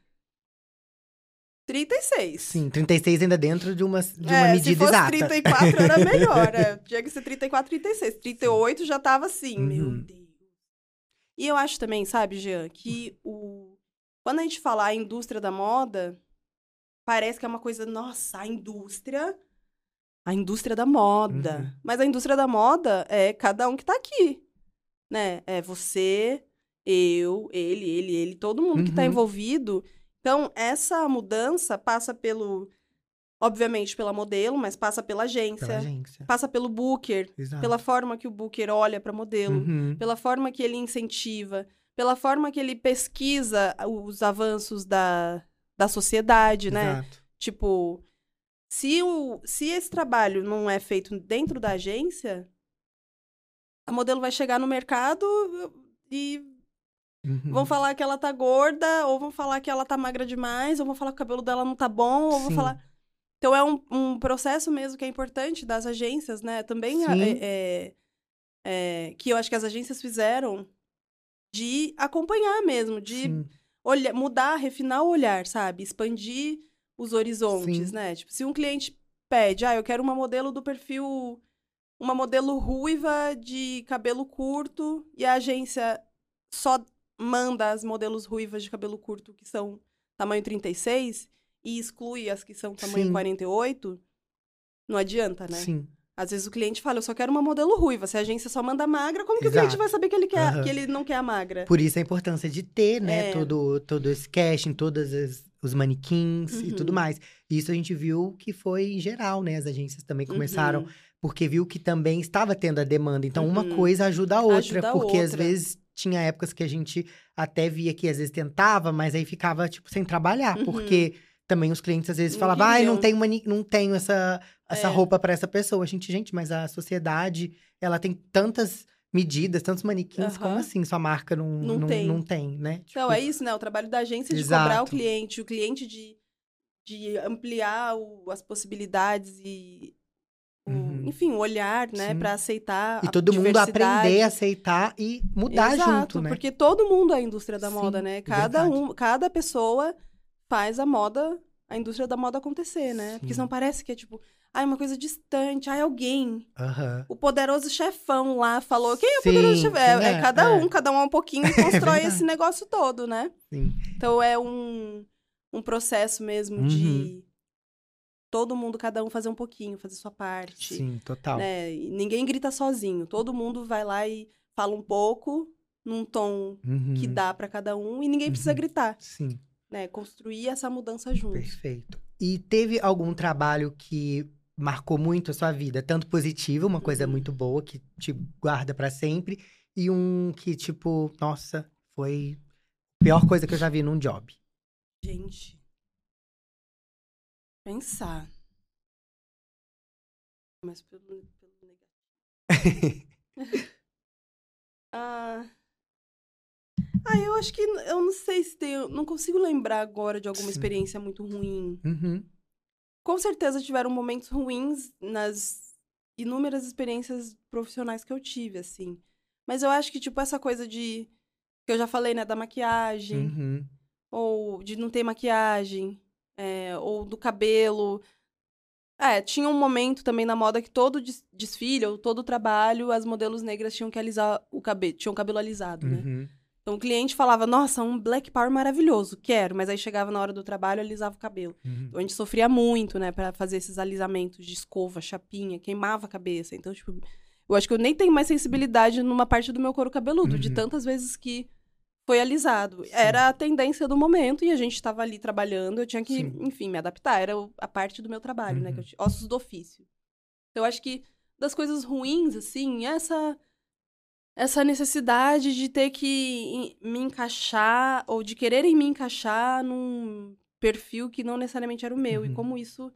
36.
Sim, 36 ainda dentro de uma, de uma é, medida se fosse exata.
34 era melhor. É. Tinha que ser 34, 36. 38 já tava assim, uhum. meu Deus. E eu acho também, sabe, Jean, que o... quando a gente falar a indústria da moda, parece que é uma coisa, nossa, a indústria. A indústria da moda.
Uhum.
Mas a indústria da moda é cada um que tá aqui. Né? É você, eu, ele, ele, ele, todo mundo que tá
Uhum.
envolvido. Então, essa mudança passa pelo. Obviamente, pela modelo, mas passa pela agência.
Pela agência.
Passa pelo booker,
Exato.
pela forma que o booker olha para modelo,
Uhum.
pela forma que ele incentiva, pela forma que ele pesquisa os avanços da, da sociedade, né?
Exato.
Tipo, se, o, se esse trabalho não é feito dentro da agência, a modelo vai chegar no mercado e
Uhum.
vão falar que ela tá gorda, ou vão falar que ela tá magra demais, ou vão falar que o cabelo dela não tá bom, ou vão
Sim.
falar. Então é um, um processo mesmo que é importante das agências, né? Também é, é- é, que eu acho que as agências fizeram de acompanhar mesmo, de
Sim.
olhar, mudar, refinar o olhar, sabe? Expandir os horizontes,
Sim.
né? Tipo, se um cliente pede, ah, eu quero uma modelo do perfil, uma modelo ruiva de cabelo curto, e a agência só manda as modelos ruivas de cabelo curto que são tamanho 36 e exclui as que são tamanho
Sim.
48, não adianta, né?
Sim.
Às vezes o cliente fala, eu só quero uma modelo ruiva. Se a agência só manda magra, como que o
Exato.
cliente vai saber que ele, quer,
Aham.
que ele não quer a magra?
Por isso a importância de ter, né,
É.
todo, todo esse casting, todos as- os manequins e
Uhum.
tudo mais. Isso a gente viu que foi em geral, né? As agências também começaram,
Uhum.
porque viu que também estava tendo a demanda. Então, uma
Uhum.
coisa ajuda a outra.
Ajuda a
porque às
outra.
vezes tinha épocas que a gente até via que às vezes tentava, mas aí ficava, tipo, sem trabalhar.
Uhum.
Porque também os clientes às vezes
Não
falavam, ai, não
queriam.
tenho, mani... não tenho essa, essa
É.
roupa para essa pessoa. A gente, gente, mas a sociedade, ela tem tantas medidas, tantos manequins, como
Aham.
assim sua marca não,
Não
não,
tem.
não tem, né?
Então,
Tipo,
é isso, né? O trabalho da agência de cobrar o
Exato.
cliente, o cliente de, de ampliar o- as possibilidades e,
Uhum.
enfim, o olhar, né? Pra aceitar
E todo mundo aprender a aceitar e mudar
Exato,
junto, né?
porque todo mundo é a indústria da
Sim,
moda, né? Cada,
verdade.
um, cada pessoa faz a moda, a indústria da moda acontecer, né? Porque
Sim.
senão parece que é tipo, ai, uma coisa distante, ai, alguém.
Aham.
O poderoso chefão lá falou. Quem é o
Sim,
poderoso chefão? É, é
é?
cada
É.
um, cada um é um pouquinho e constrói
verdade.
esse negócio todo, né?
Sim.
Então é um, um processo mesmo
Uhum.
de todo mundo, cada um fazer um pouquinho, fazer sua parte.
Sim, total.
Né? E ninguém grita sozinho. Todo mundo vai lá e fala um pouco, num tom
Uhum.
que dá pra cada um, e ninguém precisa
Uhum.
gritar.
Sim,
Né? Construir essa mudança juntos.
perfeito. E teve algum trabalho que marcou muito a sua vida? Tanto positivo, uma coisa
Uhum.
muito boa, que te guarda pra sempre, e um que, tipo, nossa, foi a pior coisa que eu já vi num job.
Gente. Pensar. Mas pelo, pelo negativo. ah. ah, eu acho que. Eu não sei se tem. Não consigo lembrar agora de alguma
Sim.
experiência muito ruim.
Uhum.
Com certeza tiveram momentos ruins nas inúmeras experiências profissionais que eu tive, assim. Mas eu acho que, tipo, essa coisa de. Que eu já falei, né? Da maquiagem
Uhum.
ou de não ter maquiagem, é, ou do cabelo. É, tinha um momento também na moda que todo des- desfile, ou todo trabalho, as modelos negras tinham que alisar o cabelo, tinham o cabelo alisado, né?
Uhum.
Então o cliente falava, nossa, um black power maravilhoso, quero, mas aí chegava na hora do trabalho e alisava o cabelo.
Uhum.
Então a gente sofria muito, né, pra fazer esses alisamentos de escova, chapinha, queimava a cabeça. Então, tipo, eu acho que eu nem tenho mais sensibilidade numa parte do meu couro cabeludo, de
Uhum.
tantas vezes que foi alisado.
Sim.
Era a tendência do momento e a gente estava ali trabalhando, eu tinha que,
Sim.
enfim, me adaptar. Era a parte do meu trabalho, né, eu
Uhum.
tinha, ossos do ofício. Então, eu acho que das coisas ruins, assim, essa essa necessidade de ter que me encaixar ou de quererem me encaixar num perfil que não necessariamente era o meu e
Uhum.
como isso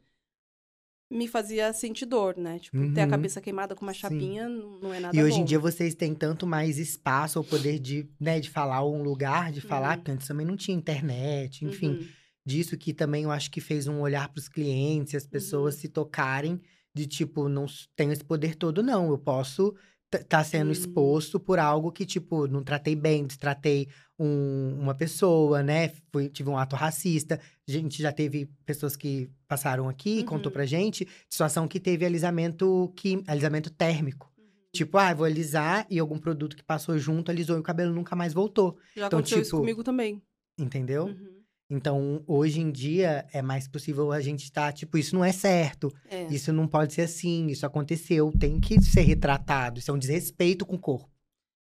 me fazia sentir dor, né? Tipo, ter a
Uhum.
cabeça queimada com uma
Sim.
chapinha não não é nada
E hoje
bom.
em dia vocês têm tanto mais espaço ou poder de, né, de falar um lugar, de falar,
Uhum.
porque antes também não tinha internet, enfim.
Uhum.
Disso que também eu acho que fez um olhar para os clientes, as pessoas
Uhum.
se tocarem de tipo, não tenho esse poder todo, não. Eu posso estar sendo
Uhum.
exposto por algo que, tipo, não tratei bem, destratei um- uma pessoa, né? Fui, tive um ato racista. A gente já teve pessoas que passaram aqui, contou
Uhum.
pra gente, situação que teve alisamento, que, alisamento térmico.
Uhum.
Tipo, ah, vou alisar e algum produto que passou junto alisou e o cabelo nunca mais voltou.
Já
então,
aconteceu isso
tipo,
comigo também.
Entendeu?
Uhum.
Então, hoje em dia, é mais possível a gente estar, tipo, isso não é certo.
É.
Isso não pode ser assim, isso aconteceu, tem que ser retratado. Isso é um desrespeito com o corpo.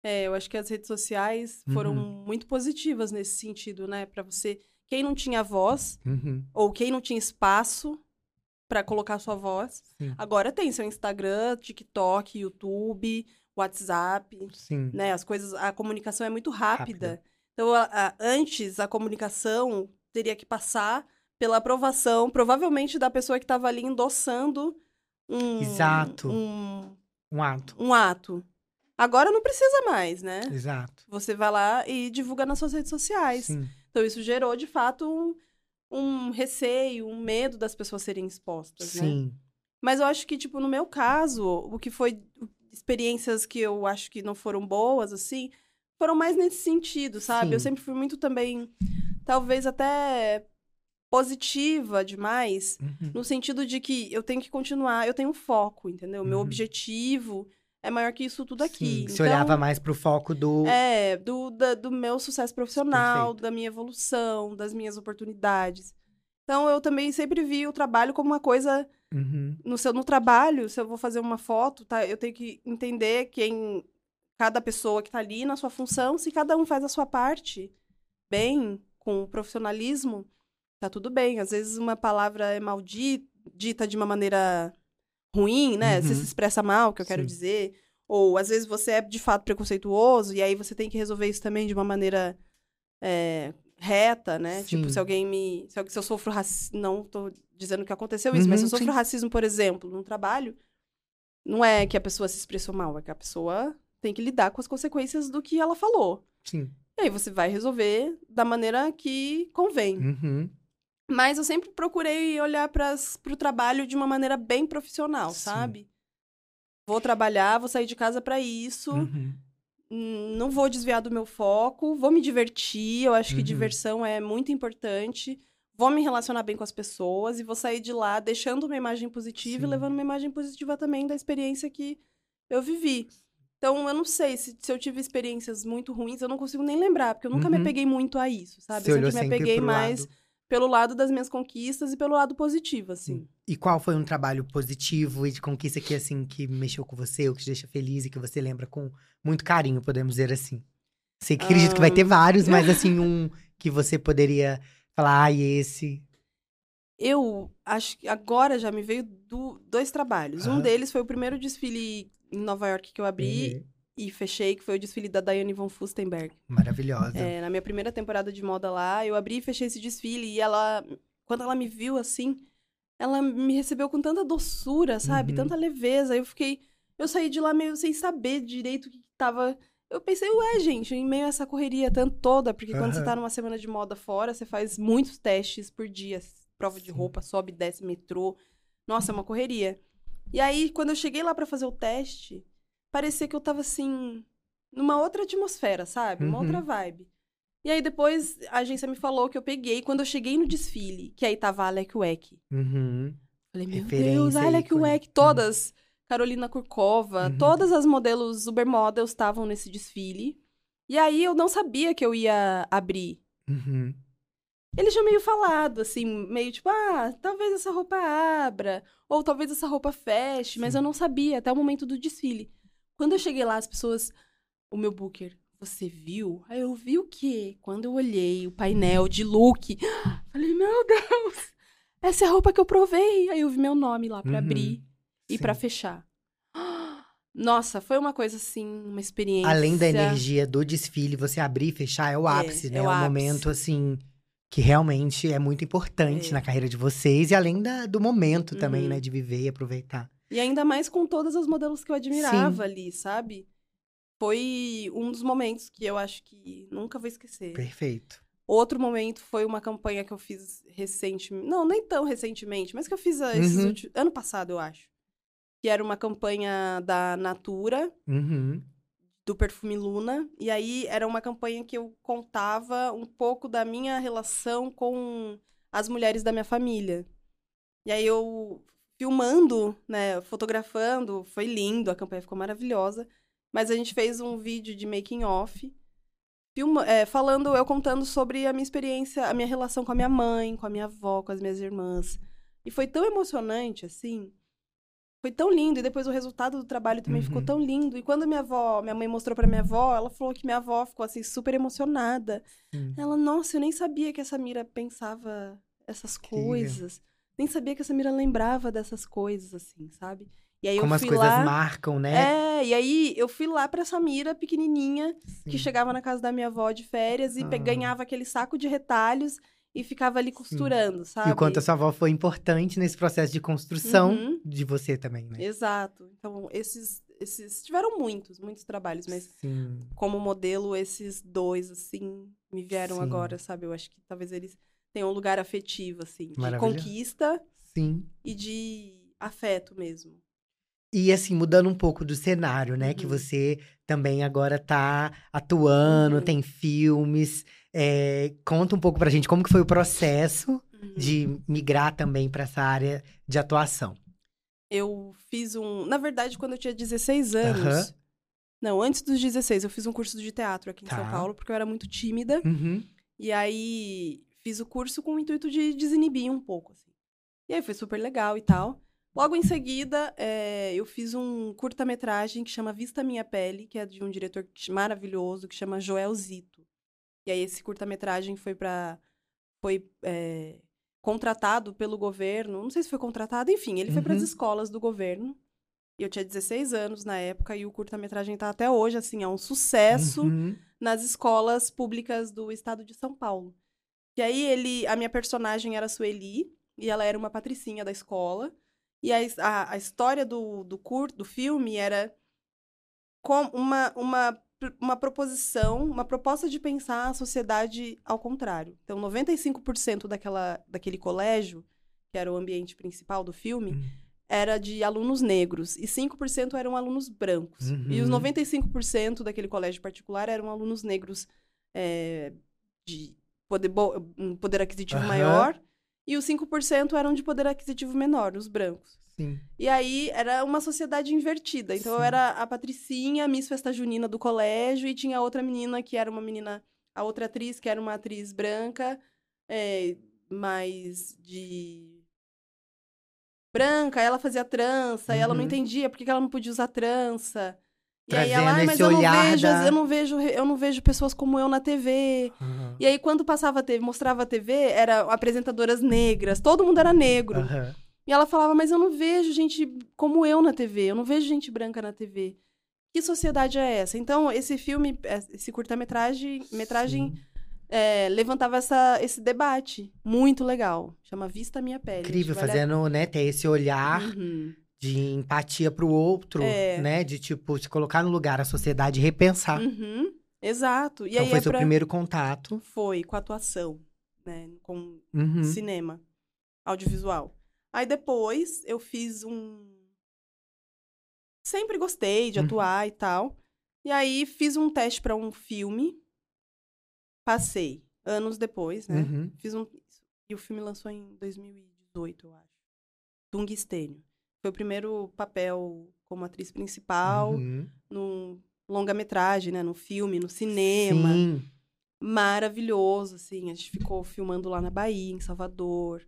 É, eu acho que as redes sociais foram
Uhum.
muito positivas nesse sentido, né? Pra você. Quem não tinha voz,
Uhum,
ou quem não tinha espaço pra colocar sua voz,
sim,
agora tem seu Instagram, TikTok, YouTube, WhatsApp,
sim.
né? As coisas, a comunicação é muito rápida.
Rápida.
Então, a- a- antes, a comunicação teria que passar pela aprovação, provavelmente, da pessoa que estava ali endossando um,
Exato.
um,
Um ato.
um ato. Agora não precisa mais, né?
Exato.
Você vai lá e divulga nas suas redes sociais.
Sim.
Então, isso gerou, de fato, um, um receio, um medo das pessoas serem expostas, né?
Sim.
Mas eu acho que, tipo, no meu caso, o que foi experiências que eu acho que não foram boas, assim, foram mais nesse sentido, sabe? Eu
Sim.
sempre fui muito também, talvez até positiva demais,
Uhum.
no sentido de que eu tenho que continuar, eu tenho um foco, entendeu? Meu
Uhum.
objetivo é maior que isso tudo aqui.
Sim. Você
Então,
olhava mais pro foco do.
é, do, da- do meu sucesso profissional,
Perfeito.
da minha evolução, das minhas oportunidades. Então, eu também sempre vi o trabalho como uma coisa
Uhum.
no seu no trabalho, se eu vou fazer uma foto, tá? Eu tenho que entender quem cada pessoa que tá ali na sua função, se cada um faz a sua parte bem, com profissionalismo, tá tudo bem. Às vezes uma palavra é maldita, dita de uma maneira ruim, né? Você
Uhum.
se expressa mal, que eu quero
Sim.
dizer, ou às vezes você é de fato preconceituoso e aí você tem que resolver isso também de uma maneira é, reta, né? Tipo,
Sim.
se alguém me. Se eu, se eu sofro racismo. Não tô dizendo que aconteceu isso, mas se eu
Uhum,
sofro
sim.
racismo, por exemplo, num trabalho, não é que a pessoa se expressou mal, é que a pessoa tem que lidar com as consequências do que ela falou.
Sim.
E aí você vai resolver da maneira que convém.
Uhum.
Mas eu sempre procurei olhar para o trabalho de uma maneira bem profissional,
Sim.
sabe? Vou trabalhar, vou sair de casa para isso.
Uhum.
Hum, não vou desviar do meu foco, vou me divertir, eu acho que
Uhum.
diversão é muito importante. Vou me relacionar bem com as pessoas e vou sair de lá deixando uma imagem positiva
Sim.
e levando uma imagem positiva também da experiência que eu vivi. Então, eu não sei se, se eu tive experiências muito ruins, eu não consigo nem lembrar, porque eu nunca me
Uhum.
apeguei muito a isso, sabe?
Você
eu sempre me apeguei mais
lado.
pelo lado das minhas conquistas e pelo lado positivo, assim.
E qual foi um trabalho positivo e de conquista que, assim, que mexeu com você, ou que te deixa feliz e que você lembra com muito carinho, podemos dizer assim? Sei que acredito que vai ter vários, mas assim, um que você poderia falar, ai, esse.
Eu acho que agora já me veio do- dois trabalhos. Um
Aham.
deles foi o primeiro desfile em Nova York que eu abri
Uhum.
e fechei, que foi o desfile da Diane von Furstenberg.
Maravilhosa.
É, na minha primeira temporada de moda lá, eu abri e fechei esse desfile e ela, quando ela me viu assim, ela me recebeu com tanta doçura, sabe?
Uhum.
Tanta leveza. Eu fiquei, eu saí de lá meio sem saber direito o que, tava. Eu pensei, ué, gente, em meio a essa correria tanto toda, porque quando você tá numa semana de moda fora, você faz muitos testes por dia, prova de
Sim.
roupa, sobe, desce, metrô. Nossa, é uma correria. E aí, quando eu cheguei lá pra fazer o teste, parecia que eu tava assim, numa outra atmosfera, sabe? Uma
Uhum.
outra vibe. E aí depois a agência me falou que eu peguei quando eu cheguei no desfile, que aí tava a Alec Weck.
Uhum.
Falei, meu
Referência,
Deus, a Alec
ícone.
Weck, todas. Carolina Kurkova,
Uhum.
todas as modelos supermodels estavam nesse desfile. E aí eu não sabia que eu ia abrir.
Uhum.
Ele já meio falado, assim, meio tipo, ah, talvez essa roupa abra, ou talvez essa roupa feche, mas
Sim.
eu não sabia até o momento do desfile. Quando eu cheguei lá, as pessoas, o meu booker, você viu? Aí eu vi o quê? Quando eu olhei o painel de look, falei, meu Deus, essa é a roupa que eu provei. Aí eu vi meu nome lá pra
Uhum.
abrir e pra fechar. Nossa, foi uma coisa assim, uma experiência.
Além da energia do desfile, você abrir e fechar é o
É,
ápice,
é
né?
o
É
ápice.
momento, assim, que realmente é muito importante
É.
na carreira de vocês. E além da- do momento também,
Uhum.
né? De viver e aproveitar.
E ainda mais com todas as modelos que eu admirava ali, sabe? Foi um dos momentos que eu acho que nunca vou esquecer.
Perfeito.
Outro momento foi uma campanha que eu fiz recentemente. Não, nem tão recentemente, mas que eu fiz ah, esses
Uhum.
últimos... ano passado, eu acho. Que era uma campanha da Natura,
Uhum.
Do perfume Luna. E aí era uma campanha que eu contava um pouco da minha relação com as mulheres da minha família. E aí eu filmando, né, fotografando, foi lindo, a campanha ficou maravilhosa. Mas a gente fez um vídeo de making off, filma, é, falando, eu contando sobre a minha experiência, a minha relação com a minha mãe, com a minha avó, com as minhas irmãs. E foi tão emocionante, assim. Foi tão lindo. E depois o resultado do trabalho também
Uhum.
ficou tão lindo. E quando minha avó, minha mãe mostrou pra minha avó, ela falou que minha avó ficou, assim, super emocionada.
Sim.
Ela, nossa, eu nem sabia que essa Mira pensava essas
Incrível.
coisas. Nem sabia que essa Mira lembrava dessas coisas, assim, sabe? E aí
Como
eu
as
fui
coisas
lá...
marcam, né?
É, e aí eu fui lá pra Samira, pequenininha, que
Sim.
chegava na casa da minha avó de férias e
Ah.
ganhava aquele saco de retalhos e ficava ali costurando, sabe?
E o quanto a sua avó foi importante nesse processo de construção
Uhum.
de você também, né?
Exato. Então, esses, esses tiveram muitos, muitos trabalhos, mas
Sim.
como modelo, esses dois, assim, me vieram
Sim.
agora, sabe? Eu acho que talvez eles tenham um lugar afetivo, assim, de conquista
Sim.
e de afeto mesmo.
E assim, mudando um pouco do cenário, né? Que
Uhum.
você também agora tá atuando,
Uhum.
tem filmes. É, conta um pouco pra gente como que foi o processo
Uhum.
de migrar também pra essa área de atuação.
Eu fiz um. Na verdade, quando eu tinha 16 anos.
Aham.
Não, antes dos 16, eu fiz um curso de teatro aqui em
Tá.
São Paulo, porque eu era muito tímida.
Uhum.
E aí fiz o curso com o intuito de desinibir um pouco. Assim. E aí foi super legal e tal. Logo em seguida, eh, eu fiz um curta-metragem que chama Vista Minha Pele, que é de um diretor maravilhoso que chama Joel Zito. E aí esse curta-metragem foi para foi eh, contratado pelo governo, não sei se foi contratado, enfim, ele foi para as
Uhum.
escolas do governo. Eu tinha 16 anos na época e o curta-metragem tá até hoje assim, é um sucesso
Uhum.
nas escolas públicas do estado de São Paulo. E aí ele, a minha personagem era Sueli e ela era uma patricinha da escola. E a, a, a história do, do curto, do filme era com uma, uma, uma proposição, uma proposta de pensar a sociedade ao contrário. Então, 95% daquela, daquele colégio, que era o ambiente principal do filme,
Hum.
era de alunos negros e 5% eram alunos brancos. E os
Uhum.
95% daquele colégio particular eram alunos negros é, de poder, um poder aquisitivo
Aham.
maior e os 5% eram de poder aquisitivo menor, os brancos.
Sim.
E aí era uma sociedade invertida. Então eu
Sim.
era a Patricinha, Miss Festa Junina do colégio, e tinha outra menina que era uma menina, a outra atriz que era uma atriz branca, é, mais de branca, ela fazia trança, e ela não
Uhum.
entendia por que que ela não podia usar trança. E aí ela,
Trazendo
"Ai, mas eu não vejo,
da-
eu não vejo, eu não vejo pessoas como eu na TV.
Aham.
E aí quando passava a TV, mostrava a TV, era apresentadoras negras, todo mundo era negro.
Aham.
E ela falava, mas eu não vejo gente como eu na TV, eu não vejo gente branca na TV. Que sociedade é essa? Então, esse filme, esse curta-metragem metragem, é, levantava essa, esse debate. Muito legal. Chama Vista Minha Pele.
Incrível,
a-
fazendo, né, ter esse olhar
Uhum.
De empatia pro outro,
É.
né? De, tipo, se colocar no lugar, a sociedade e repensar.
Uhum. Exato. E
então foi
é
seu
pra-
primeiro contato.
Foi com atuação, né? Com
Uhum.
cinema, audiovisual. Aí depois eu fiz um. Sempre gostei de
Uhum.
atuar e tal. E aí fiz um teste pra um filme. Passei. Anos depois, né?
Uhum.
Fiz um. E o filme lançou em 2018, eu acho. Tungstênio. Foi o primeiro papel como atriz principal
Uhum.
num longa-metragem, né? No filme, no cinema
Sim.
maravilhoso, assim. A gente ficou filmando lá na Bahia, em Salvador.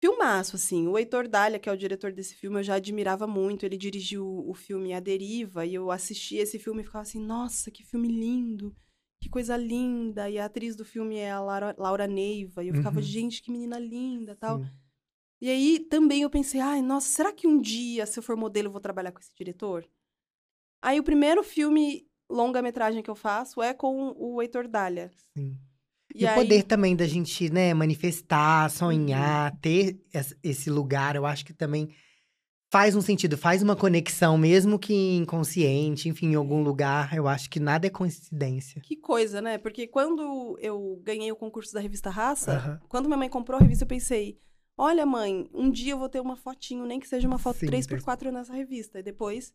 Filmaço, assim. O Heitor Dália, que é o diretor desse filme, eu já admirava muito. Ele dirigiu o filme A Deriva, e eu assisti esse filme e ficava assim, nossa, que filme lindo! Que coisa linda! E a atriz do filme é a Laura, Laura Neiva, e eu ficava,
Uhum.
gente, que menina linda tal.
Sim.
E aí também eu pensei, ai, nossa, será que um dia, se eu for modelo, eu vou trabalhar com esse diretor? Aí o primeiro filme longa-metragem que eu faço é com o Heitor Dália.
Sim.
E,
E, o
aí, Uhum.
poder também da gente, né, manifestar, sonhar, ter es- esse lugar, eu acho que também faz um sentido, faz uma conexão, mesmo que inconsciente, enfim, em algum lugar, eu acho que nada é coincidência.
Que coisa, né? Porque quando eu ganhei o concurso da revista Raça,
Aham.
quando minha mãe comprou a revista, eu pensei: olha, mãe, um dia eu vou ter uma fotinho, nem que seja uma foto
Sim,
3x4 nessa revista. E depois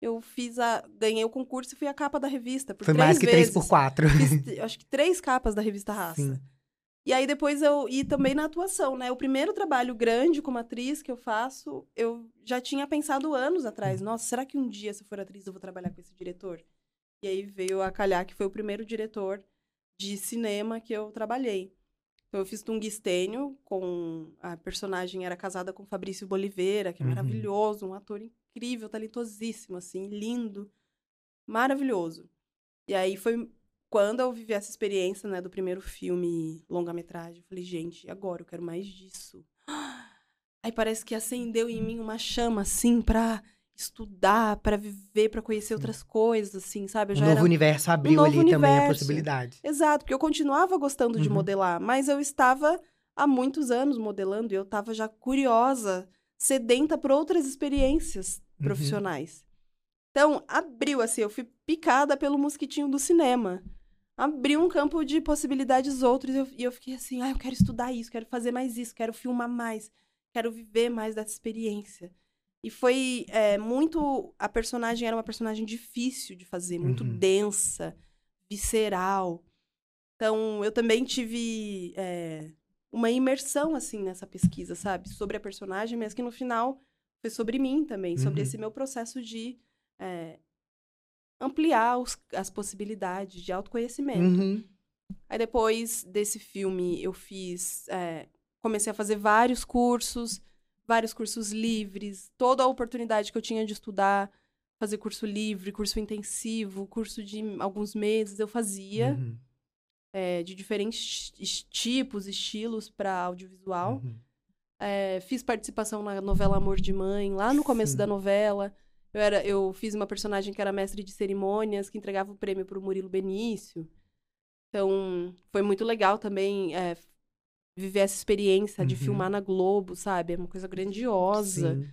eu fiz a. ganhei o concurso e fui a capa da revista. Por
Foi mais que
vezes.
3x4.
Fiz, acho que três capas da revista Raça.
Sim.
E aí depois eu. E também na atuação, né? O primeiro trabalho grande como atriz que eu faço, eu já tinha pensado anos atrás. Nossa, será que um dia, se eu for atriz, eu vou trabalhar com esse diretor? E aí veio a calhar que foi o primeiro diretor de cinema que eu trabalhei. Então eu fiz Tungstênio com a personagem era casada com Fabrício Boliveira, que é
Uhum.
maravilhoso, um ator incrível, talentosíssimo assim, lindo, maravilhoso. E aí foi quando eu vivi essa experiência, né, do primeiro filme longa-metragem, eu falei, gente, agora eu quero mais disso. Aí parece que acendeu em mim uma chama assim pra estudar, pra viver, pra conhecer outras coisas, assim, sabe? Eu
Um
já
novo
era
universo abriu
novo
ali também a
universo.
possibilidade.
Exato, porque eu continuava gostando de
Uhum.
modelar, mas eu estava há muitos anos modelando e eu estava já curiosa, sedenta por outras experiências
Uhum.
profissionais. Então, abriu assim, eu fui picada pelo mosquitinho do cinema. Abriu um campo de possibilidades outros e eu, e eu fiquei assim, ah, eu quero estudar isso, quero fazer mais isso, quero filmar mais, quero viver mais dessa experiência. E foi é, muito. A personagem era uma personagem difícil de fazer, muito
Uhum.
densa, visceral. Então, eu também tive é, uma imersão, assim, nessa pesquisa, sabe? Sobre a personagem, mas que no final foi sobre mim também, sobre
Uhum.
esse meu processo de é, ampliar os- as possibilidades de autoconhecimento.
Uhum.
Aí depois desse filme eu fiz. é, comecei a fazer vários cursos, vários cursos livres, toda a oportunidade que eu tinha de estudar, fazer curso livre, curso intensivo, curso de alguns meses, eu fazia,
Uhum.
é, de diferentes es- tipos, estilos para audiovisual.
Uhum.
É, fiz participação na novela Amor de Mãe, lá no começo
Sim.
da novela. Eu, era, eu fiz uma personagem que era mestre de cerimônias, que entregava o prêmio para o Murilo Benício. Então, foi muito legal também é, viver essa experiência de
Uhum.
filmar na Globo, sabe? É uma coisa grandiosa.
Sim.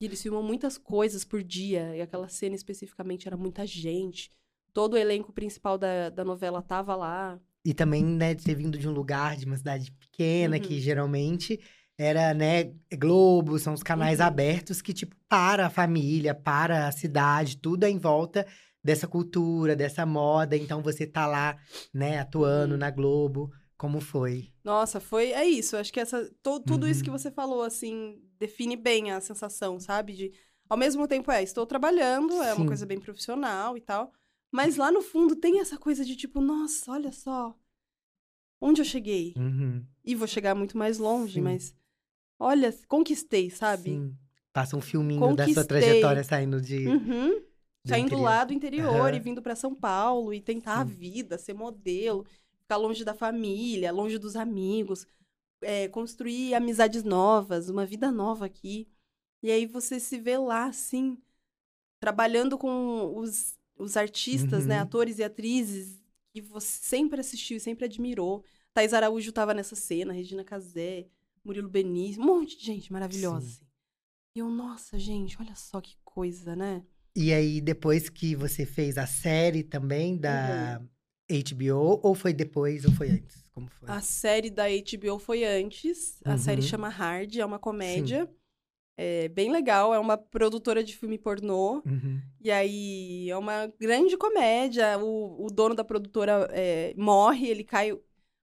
E eles filmam muitas coisas por dia. E aquela cena especificamente era muita gente. Todo o elenco principal da, da novela tava lá.
E também, né, de ter vindo de um lugar, de uma cidade pequena,
Uhum.
que geralmente era, né, Globo, são os canais
Uhum.
abertos que, tipo, para a família, para a cidade, tudo é em volta dessa cultura, dessa moda. Então, você tá lá, né, atuando
Uhum.
na Globo. Como foi?
Nossa, foi. É isso. Acho que essa, to- tudo isso que
Uhum.
você falou, assim, define bem a sensação, sabe? De. Ao mesmo tempo, é, estou trabalhando, é
Sim.
uma coisa bem profissional e tal. Mas lá no fundo tem essa coisa de tipo, nossa, olha só. Onde eu cheguei?
Uhum.
E vou chegar muito mais longe,
Sim.
mas. Olha, conquistei, sabe?
Sim. Passa um filminho da sua
Conquistei.
trajetória saindo de.
Uhum.
do
Saindo
interior.
lá do interior
Aham.
e vindo pra São Paulo e tentar a vida, ser modelo, ficar longe da família, longe dos amigos, é, construir amizades novas, uma vida nova aqui. E aí você se vê lá, assim, trabalhando com os, os artistas, né,
Uhum.
atores e atrizes que você sempre assistiu e sempre admirou. Thais Araújo tava nessa cena, Regina Casé, Murilo Benício, um monte de gente maravilhosa.
Sim.
assim. E eu, nossa, gente, olha só que coisa, né?
E aí, depois que você fez a série também da
Uhum.
HBO, ou foi depois, ou foi antes? Como foi?
A série da HBO foi antes. A série
Uhum.
chama Hard, é uma comédia. É bem legal, é uma produtora de filme pornô.
Uhum.
E aí é uma grande comédia. O, o dono da produtora é, morre, ele cai.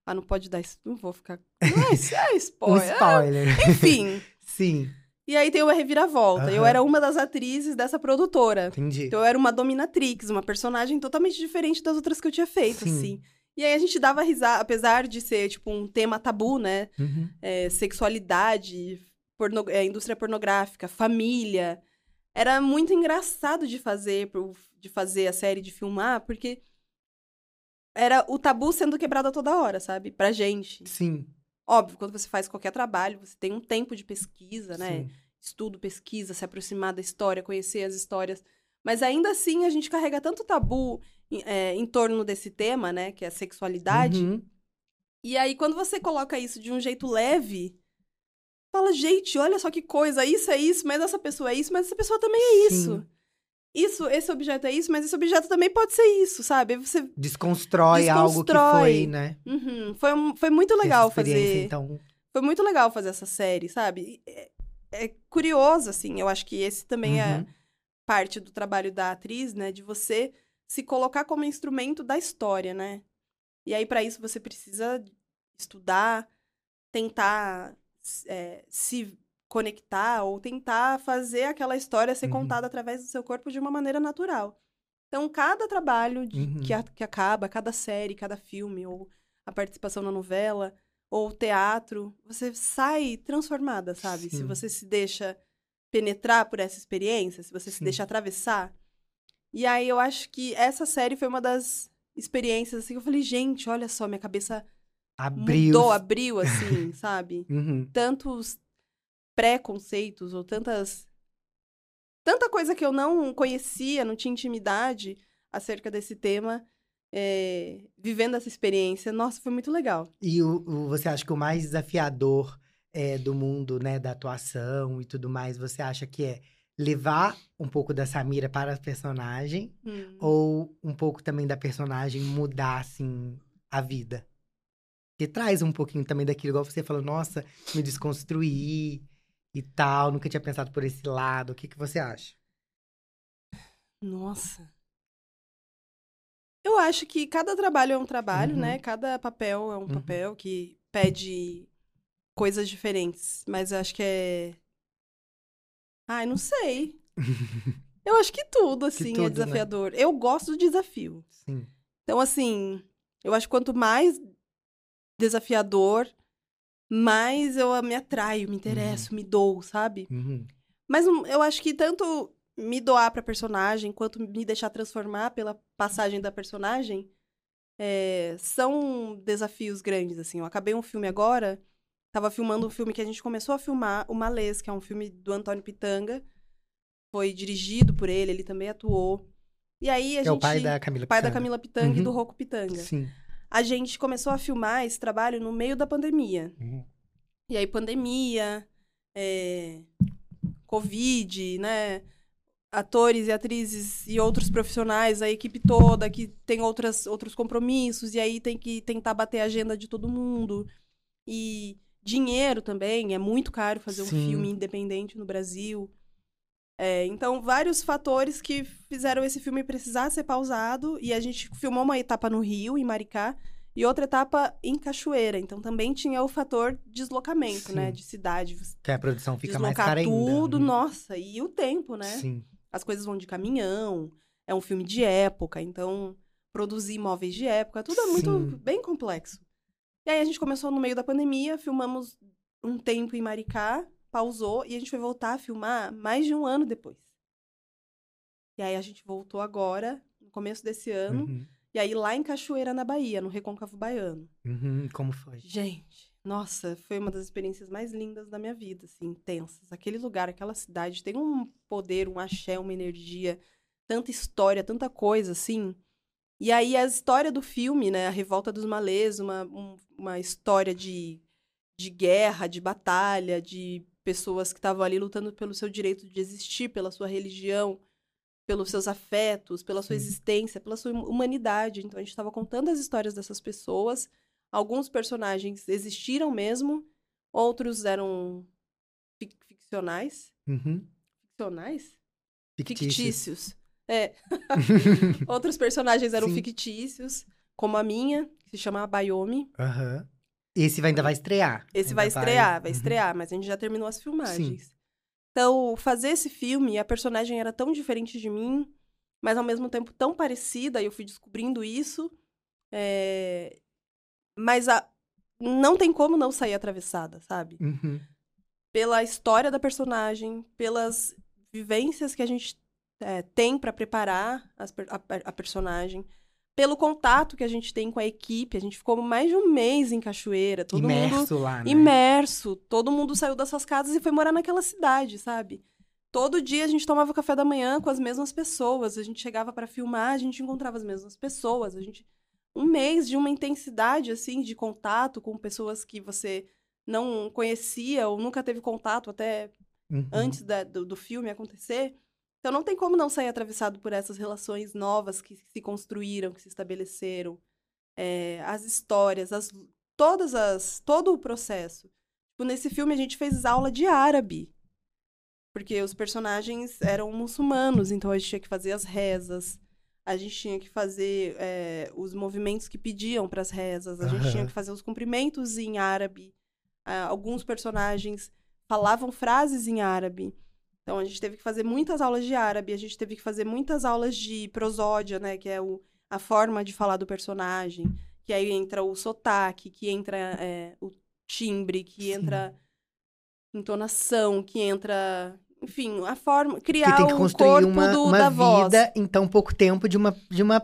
Ah, não pode dar isso. Não vou ficar. Não é, é spoiler.
spoiler.
Enfim.
Sim,
E aí tem uma reviravolta. Eu
Aham.
era uma das atrizes dessa produtora.
entendi.
Então eu era uma dominatrix, uma personagem totalmente diferente das outras que eu tinha feito,
Sim.
assim. E aí a gente dava risada, apesar de ser, tipo, um tema tabu, né?
Uhum.
é, sexualidade, porno- é, indústria pornográfica, família. Era muito engraçado de fazer, de fazer a série, de filmar, porque era o tabu sendo quebrado a toda hora, sabe? Pra gente.
Sim.
Óbvio, quando você faz qualquer trabalho, você tem um tempo de pesquisa, né?
sim.
Estudo, pesquisa, se aproximar da história, conhecer as histórias. Mas ainda assim, a gente carrega tanto tabu em, é, em torno desse tema, né? Que é a sexualidade.
Uhum.
E aí, quando você coloca isso de um jeito leve, fala, gente, olha só que coisa, isso é isso, mas essa pessoa é isso, mas essa pessoa também é.
Sim.
Isso, esse objeto é isso, mas esse objeto também pode ser isso, sabe? Você.
Desconstrói, algo que
Desconstrói.
foi, né?
Uhum, foi, um- foi muito legal fazer.
Então,
Foi muito legal fazer essa série, sabe? É, é curioso, assim. Eu acho que esse também é
uhum.
parte do trabalho da atriz, né? De você se colocar como instrumento da história, né? E aí, para isso, você precisa estudar, tentar é, se conectar ou tentar fazer aquela história ser
Uhum.
contada através do seu corpo de uma maneira natural. Então, cada trabalho de-
Uhum.
que, a- que acaba, cada série, cada filme, ou a participação na novela, ou o teatro, você sai transformada, sabe? Se
Sim.
você se deixa penetrar por essa experiência, se você se
Sim.
deixa atravessar. E aí eu acho que essa série foi uma das experiências assim que eu falei, gente, olha só, minha cabeça
Abriu.
mudou, abriu assim, sabe?
Uhum.
tantos preconceitos ou tantas tanta coisa que eu não conhecia, não tinha intimidade acerca desse tema, é, vivendo essa experiência. Nossa, foi muito legal.
E o, o- você acha que o mais desafiador é, do mundo, né, da atuação e tudo mais, você acha que é levar um pouco da Samira para a personagem
Hum.
ou um pouco também da personagem mudar, assim, a vida? Que traz um pouquinho também daquilo, igual você falou, nossa, me desconstruir e tal, nunca tinha pensado por esse lado. O que, que você acha?
Nossa. Eu acho que cada trabalho é um trabalho,
Uhum.
né? Cada papel é um
Uhum.
papel que pede coisas diferentes. Mas eu acho que é. Ai, não sei. Eu acho que tudo, assim,
tudo, né?
é desafiador. Eu gosto do desafio.
Sim.
Então, assim, eu acho que quanto mais desafiador, mais eu me atraio, me interesso, me dou, sabe?
Uhum.
Mas eu acho que tanto me doar pra personagem, quanto me deixar transformar pela passagem da personagem, é, são desafios grandes, assim. Eu acabei um filme agora, tava filmando um filme que a gente começou a filmar, O Malês, que é um filme do Antônio Pitanga. Foi dirigido por ele, ele também atuou. E aí a
É
gente...
o pai da Camila
pai da
Pitanga.
Camila Pitanga e
Uhum.
do Rocco Pitanga.
Sim.
A gente começou a filmar esse trabalho no meio da pandemia.
Uhum.
E aí, pandemia, é, Covid, né? Atores e atrizes e outros profissionais, a equipe toda que tem outras, outros compromissos, e aí tem que tentar bater a agenda de todo mundo. E dinheiro também, é muito caro fazer um
Sim.
filme independente no Brasil. É, então, vários fatores que fizeram esse filme precisar ser pausado, e a gente filmou uma etapa no Rio, em Maricá, e outra etapa em Cachoeira. Então também tinha o fator deslocamento,
Sim.
né? De cidade.
Que a produção fica mais cara ainda.
tudo,
Uhum.
nossa, e o tempo, né?
Sim.
As coisas vão de caminhão, é um filme de época, então produzir móveis de época, tudo é muito
Sim.
bem complexo. E aí a gente começou no meio da pandemia, filmamos um tempo em Maricá, pausou e a gente foi voltar a filmar mais de um ano depois. E aí a gente voltou agora, no começo desse ano,
Uhum.
e aí lá em Cachoeira, na Bahia, no Recôncavo Baiano.
Uhum. Como foi?
Gente, nossa, foi uma das experiências mais lindas da minha vida, assim, intensas. Aquele lugar, aquela cidade tem um poder, um axé, uma energia, tanta história, tanta coisa, assim. E aí a história do filme, né, a Revolta dos Malês, uma, um- uma história de, de guerra, de batalha, de pessoas que estavam ali lutando pelo seu direito de existir, pela sua religião, pelos seus afetos, pela sua
Sim.
existência, pela sua humanidade. Então a gente estava contando as histórias dessas pessoas. Alguns personagens existiram mesmo, outros eram fic- ficcionais.
Uhum.
Ficcionais?
Fictícios.
Fictícios. É. Outros personagens eram
Sim.
fictícios, como a minha, que se chama Bayomi.
Aham. Esse vai- ainda vai estrear.
Esse vai estrear, vai
Uhum.
estrear, mas a gente já terminou as filmagens. Então, fazer esse filme, a personagem era tão diferente de mim, mas ao mesmo tempo tão parecida, e eu fui descobrindo isso. é, Mas a... não tem como não sair atravessada, sabe?
Uhum.
Pela história da personagem, pelas vivências que a gente é, tem pra preparar per- a, a personagem, pelo contato que a gente tem com a equipe. A gente ficou mais de um mês em Cachoeira, todo mundo
Imerso lá, né?
imerso. Todo mundo saiu das suas casas e foi morar naquela cidade, sabe? Todo dia a gente tomava café da manhã com as mesmas pessoas. A gente chegava pra filmar, a gente encontrava as mesmas pessoas. A gente um mês de uma intensidade assim de contato com pessoas que você não conhecia ou nunca teve contato até
Uhum.
antes da- do, do filme acontecer. Então não tem como não sair atravessado por essas relações novas que se construíram, que se estabeleceram, É, as histórias, as, todas as, todo o processo. Tipo, nesse filme a gente fez aula de árabe, porque os personagens eram muçulmanos, então a gente tinha que fazer as rezas, a gente tinha que fazer é, os movimentos que pediam para as rezas, a gente
Aham.
tinha que fazer os cumprimentos em árabe. Ah, alguns personagens falavam frases em árabe. Então a gente teve que fazer muitas aulas de árabe, a gente teve que fazer muitas aulas de prosódia, né? Que é o, a forma de falar do personagem. Que aí entra o sotaque, que entra é, o timbre, que
Sim.
entra entonação, que entra. Enfim, a forma. Criar
que tem que
o
construir
corpo
uma,
do,
uma
da voz.
vida em tão pouco tempo de uma, de uma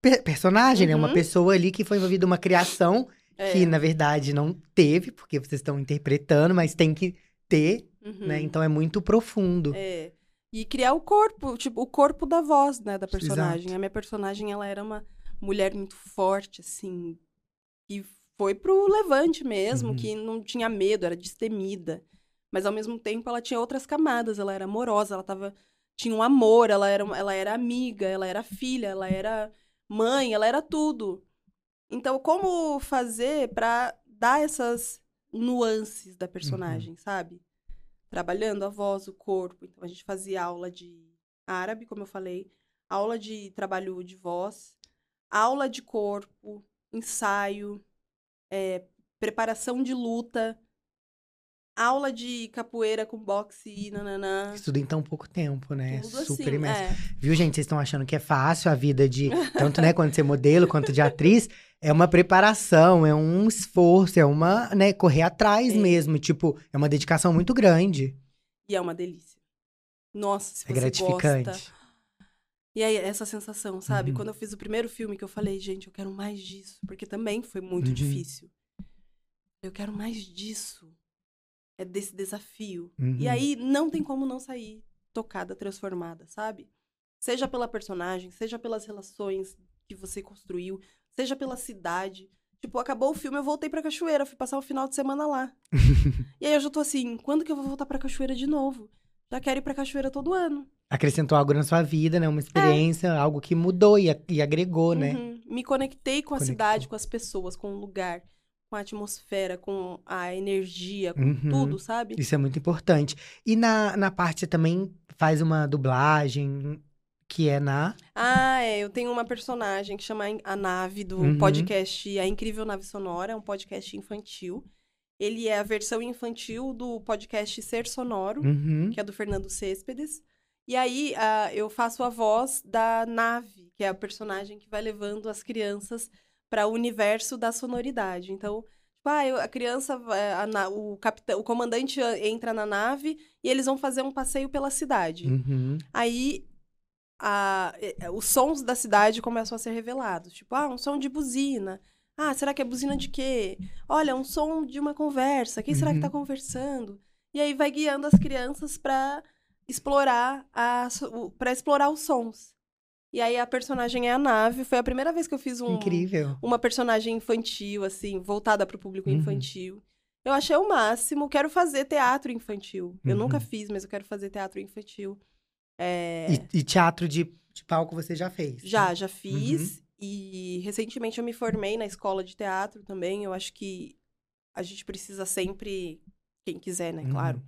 pe- personagem, né? Uma
Uhum.
pessoa ali que foi envolvida uma criação
É.
que, na verdade, não teve, porque vocês estão interpretando, mas tem que ter,
Uhum.
né? Então é muito profundo.
É. E criar o corpo, tipo, o corpo da voz, né, da
Exato.
personagem. A minha personagem, ela era uma mulher muito forte, assim, e foi pro levante mesmo,
Uhum.
que não tinha medo, era destemida. Mas ao mesmo tempo ela tinha outras camadas, ela era amorosa, ela tava tinha um amor, ela era ela era amiga, ela era filha, ela era mãe, ela era tudo. Então, como fazer pra dar essas nuances da personagem, sabe? Trabalhando a voz, o corpo. Então, a gente fazia aula de árabe, como eu falei, aula de trabalho de voz, aula de corpo, ensaio, é, preparação de luta, aula de capoeira com boxe e nananã.
Isso tudo em tão pouco tempo, né?
Tudo
Super
assim,
imerso.
é.
Viu, gente? Vocês estão achando que é fácil a vida de. Tanto, né, quando ser modelo, quanto de atriz. É uma preparação, é um esforço, é uma, né, correr atrás
É.
mesmo. Tipo, é uma dedicação muito grande.
E é uma delícia. Nossa, se
É
você
gratificante.
gosta. E aí, essa sensação, sabe?
Uhum.
Quando eu fiz o primeiro filme que eu falei, gente, eu quero mais disso. Porque também foi muito
Uhum.
difícil. Eu quero mais disso. É desse desafio.
Uhum.
E aí, não tem como não sair tocada, transformada, sabe? Seja pela personagem, seja pelas relações que você construiu, seja pela cidade. Tipo, acabou o filme, eu voltei pra Cachoeira, fui passar o final de semana lá. e aí eu já tô assim, quando que eu vou voltar pra Cachoeira de novo? Já quero ir pra Cachoeira todo ano.
Acrescentou algo na sua vida, né? Uma experiência, algo que mudou e, e agregou, né?
Uhum. Me conectei com a
Conectou.
cidade, com as pessoas, com o lugar, com a atmosfera, com a energia, com
Uhum.
tudo, sabe?
Isso é muito importante. E na, na parte, você também faz uma dublagem, que é na.
Ah, é. Eu tenho uma personagem que chama a Nave, do
Uhum.
podcast A Incrível Nave Sonora, é um podcast infantil. Ele é a versão infantil do podcast Ser Sonoro,
Uhum.
que é do Fernando Céspedes. E aí ah, eu faço a voz da Nave, que é a personagem que vai levando as crianças para o universo da sonoridade. Então, tipo, ah, a criança, vai- a na- o capitão, o comandante ah, entra na nave e eles vão fazer um passeio pela cidade.
Uhum.
Aí a- eh, os sons da cidade começam a ser revelados. Tipo, ah, um som de buzina. Ah, será que é buzina de quê? Olha, um som de uma conversa. Quem será que tá
Uhum.
conversando? E aí vai guiando as crianças para explorar a para explorar os sons. E aí a personagem é a nave. Foi a primeira vez que eu fiz um
Incrível.
uma personagem infantil assim, voltada para o público
Uhum.
infantil. Eu achei o máximo. Quero fazer teatro infantil. Eu
Uhum.
nunca fiz, mas eu quero fazer teatro infantil. É...
E, e teatro de, de palco você já fez?
Já,
né?
já fiz. E recentemente eu me formei na escola de teatro também. Eu acho que a gente precisa sempre, quem quiser, né?
Uhum.
Claro,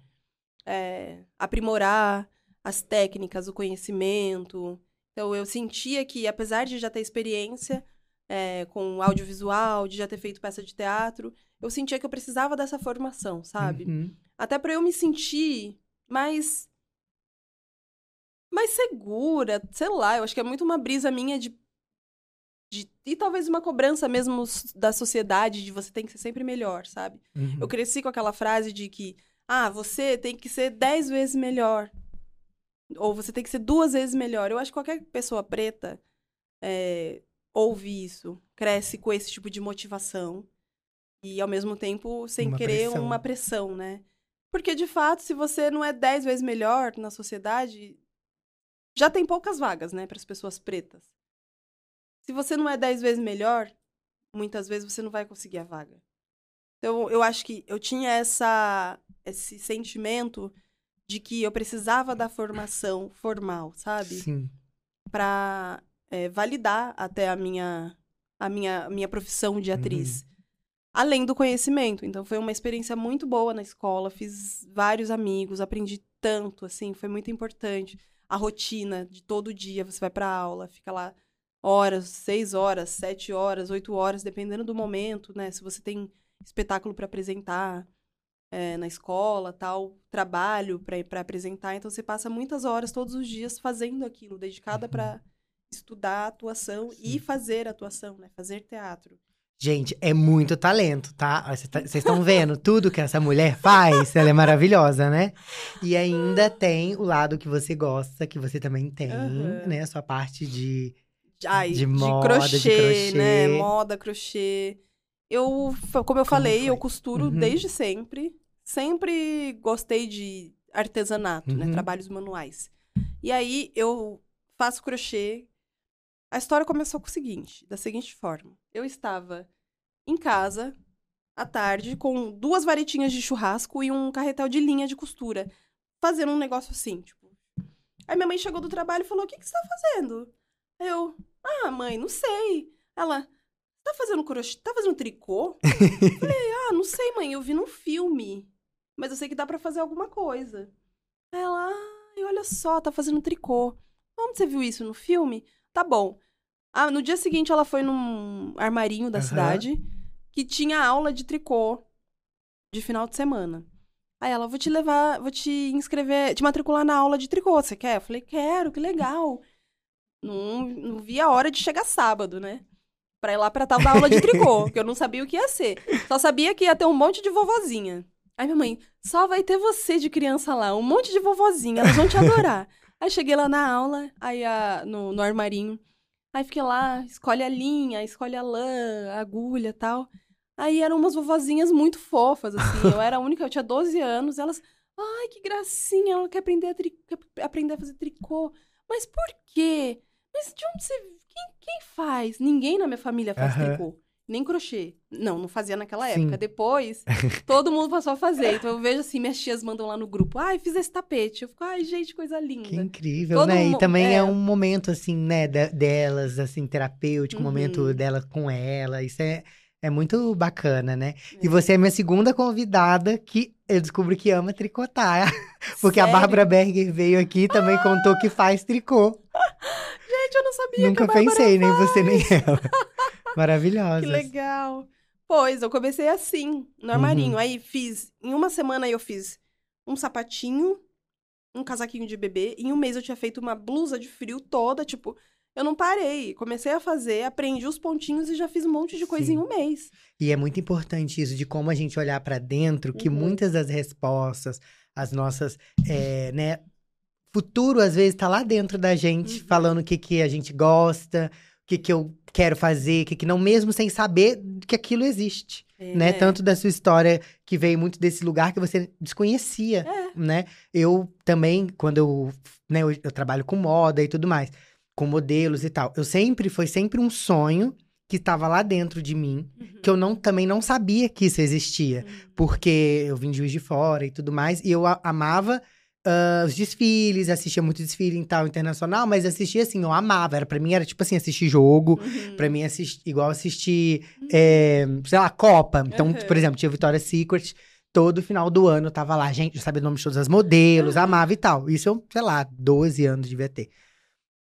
é, aprimorar as técnicas, o conhecimento. Então eu sentia que, apesar de já ter experiência é, com audiovisual, de já ter feito peça de teatro, eu sentia que eu precisava dessa formação, sabe?
Uhum.
Até pra eu me sentir mais mais segura, sei lá, eu acho que é muito uma brisa minha de, de e talvez uma cobrança mesmo da sociedade de você tem que ser sempre melhor, sabe?
Uhum.
Eu cresci com aquela frase de que ah, você tem que ser dez vezes melhor. Ou você tem que ser duas vezes melhor. Eu acho que qualquer pessoa preta é, ouve isso, cresce com esse tipo de motivação. E ao mesmo tempo sem
Uma
querer
pressão.
uma pressão, né? Porque de fato, se você não é dez vezes melhor na sociedade, já tem poucas vagas, né, para as pessoas pretas. Se você não é dez vezes melhor, muitas vezes você não vai conseguir a vaga. Então, eu acho que eu tinha essa, esse sentimento de que eu precisava da formação formal, sabe?
Sim.
Para validar até a minha, a minha, a minha profissão de atriz. Além do conhecimento. Então, foi uma experiência muito boa na escola. Fiz vários amigos, aprendi tanto, assim, foi muito importante. A rotina de todo dia, você vai para aula, fica lá horas, seis horas, sete horas, oito horas, dependendo do momento, né? Se você tem espetáculo para apresentar. é, na escola, tal, trabalho para apresentar. Então você passa muitas horas todos os dias fazendo aquilo, dedicada
Uhum.
para estudar atuação e fazer atuação, né? Fazer teatro.
Gente, é muito talento, tá? Vocês estão vendo tudo que essa mulher faz? Ela é maravilhosa, né? E ainda tem o lado que você gosta, que você também tem,
Aham.
né? A sua parte de.
Ai,
De moda, de
crochê,
crochê.
né? Moda, crochê. Eu, como eu falei, eu costuro
Uhum.
desde sempre. Sempre gostei de artesanato, né?
Uhum.
Trabalhos manuais. E aí eu faço crochê. A história começou com o seguinte, da seguinte forma. Eu estava em casa à tarde com duas varetinhas de churrasco e um carretel de linha de costura, fazendo um negócio assim, tipo. Aí minha mãe chegou do trabalho e falou: "O que que você tá fazendo?" Eu: "Ah, mãe, não sei." Ela: "Tá fazendo crochê? Tá fazendo tricô?" Falei: "Ah, não sei, mãe, eu vi num filme, mas eu sei que dá pra fazer alguma coisa." Ela: "Ai, olha só, tá fazendo tricô. Onde você viu isso no filme?" Tá bom. Ah, no dia seguinte ela foi num armarinho da
Aham.
cidade que tinha aula de tricô de final de semana. Aí ela, vou te levar, vou te inscrever, te matricular na aula de tricô, você quer? Eu falei, quero, que legal. Não, não vi a hora de chegar sábado, né? Pra ir lá pra tal da aula de tricô, que eu não sabia o que ia ser. Só sabia que ia ter um monte de vovozinha. Aí minha mãe, só vai ter você de criança lá, um monte de vovozinha, elas vão te adorar. Aí cheguei lá na aula, aí a- no, no armarinho. Aí fiquei lá, escolhe a linha, escolhe a lã, a agulha e tal. Aí eram umas vovozinhas muito fofas, assim. Eu era a única, eu tinha 12 anos. Elas, ai, que gracinha, ela quer aprender a, tri- quer aprender a fazer tricô. Mas por quê? Mas de onde você. Quem, quem faz? Ninguém na minha família faz
Aham.
tricô. Nem crochê. Não, não fazia naquela
Sim.
época. Depois, todo mundo passou a fazer. Então eu vejo assim, minhas tias mandam lá no grupo. Ai, fiz esse tapete. Eu fico, ai, gente, coisa linda.
Que incrível,
Todo
né? E
mu-
também é.
é.
um momento, assim, né, de- delas, assim, terapêutico, um momento
Uhum.
dela com ela. Isso é, é muito bacana, né? E
É.
você é minha segunda convidada que eu descubro que ama tricotar. Porque a
Sério? Ah!
Bárbara Berger veio aqui e também contou que faz tricô.
Gente, eu não sabia
Nunca
que a Bárbara
pensei, nem você nem ela. Maravilhosa.
Que legal. Pois, eu comecei assim, no armarinho.
Uhum.
Aí fiz, em uma semana eu fiz um sapatinho, um casaquinho de bebê. Em um mês eu tinha feito uma blusa de frio toda, tipo, eu não parei. Comecei a fazer, aprendi os pontinhos e já fiz um monte de coisa
Sim.
em um mês.
E é muito importante isso, de como a gente olhar pra dentro, que
Uhum.
muitas das respostas, as nossas, é, né, futuro às vezes tá lá dentro da gente,
Uhum.
falando o que que a gente gosta, o que que eu quero fazer, o que que não, mesmo sem saber que aquilo existe,
É,
né? Tanto da sua história que veio muito desse lugar que você desconhecia,
É.
né? Eu também, quando eu, né, eu, eu trabalho com moda e tudo mais, com modelos e tal, eu sempre, foi sempre um sonho que estava lá dentro de mim,
Uhum.
que eu não, também não sabia que isso existia.
Uhum.
Porque eu vim de Juiz de Fora e tudo mais, e eu a- amava ah, os desfiles, assistia muito desfile em tal internacional, mas assistia assim, eu amava. Era, pra mim era tipo assim, assistir jogo,
Uhum.
pra mim assistir, igual assistir, é, sei lá, Copa. Então,
Uhum.
por exemplo, tinha Victoria's Secret, todo final do ano eu tava lá, gente, eu sabia o nome de todas as modelos,
Uhum.
amava e tal. Isso eu, sei lá, 12 anos devia ter.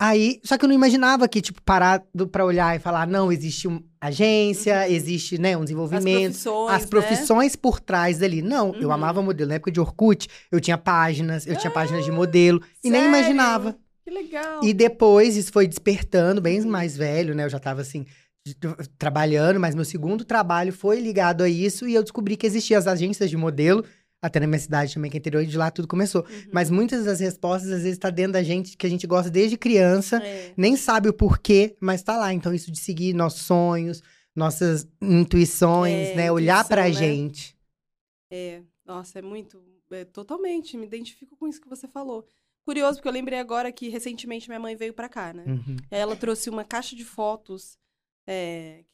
Aí, só que eu não imaginava que, tipo, parar do- pra olhar e falar, não, existe uma agência,
Uhum.
existe, né, um
As
desenvolvimento
profissões,
as
né?
profissões por trás dali. Não, eu
Uhum.
amava modelo. Na época de Orkut, eu tinha páginas, eu tinha páginas de modelo e nem imaginava.
Que legal.
E depois isso foi despertando, bem
Uhum.
mais velho, né? Eu já tava assim, trabalhando, mas meu segundo trabalho foi ligado a isso e eu descobri que existiam as agências de modelo. Até na minha cidade também, que é interior, e de lá tudo começou.
Uhum.
Mas muitas das respostas, às vezes, tá dentro da gente, que a gente gosta desde criança,
É.
nem sabe o porquê, mas tá lá. Então, isso de seguir nossos sonhos, nossas intuições,
É,
né? Olhar pra
né?
gente.
É, nossa, é muito. é, totalmente, me identifico com isso que você falou. Curioso, porque eu lembrei agora que recentemente minha mãe veio pra cá, né?
Uhum.
Ela trouxe uma caixa de fotos é,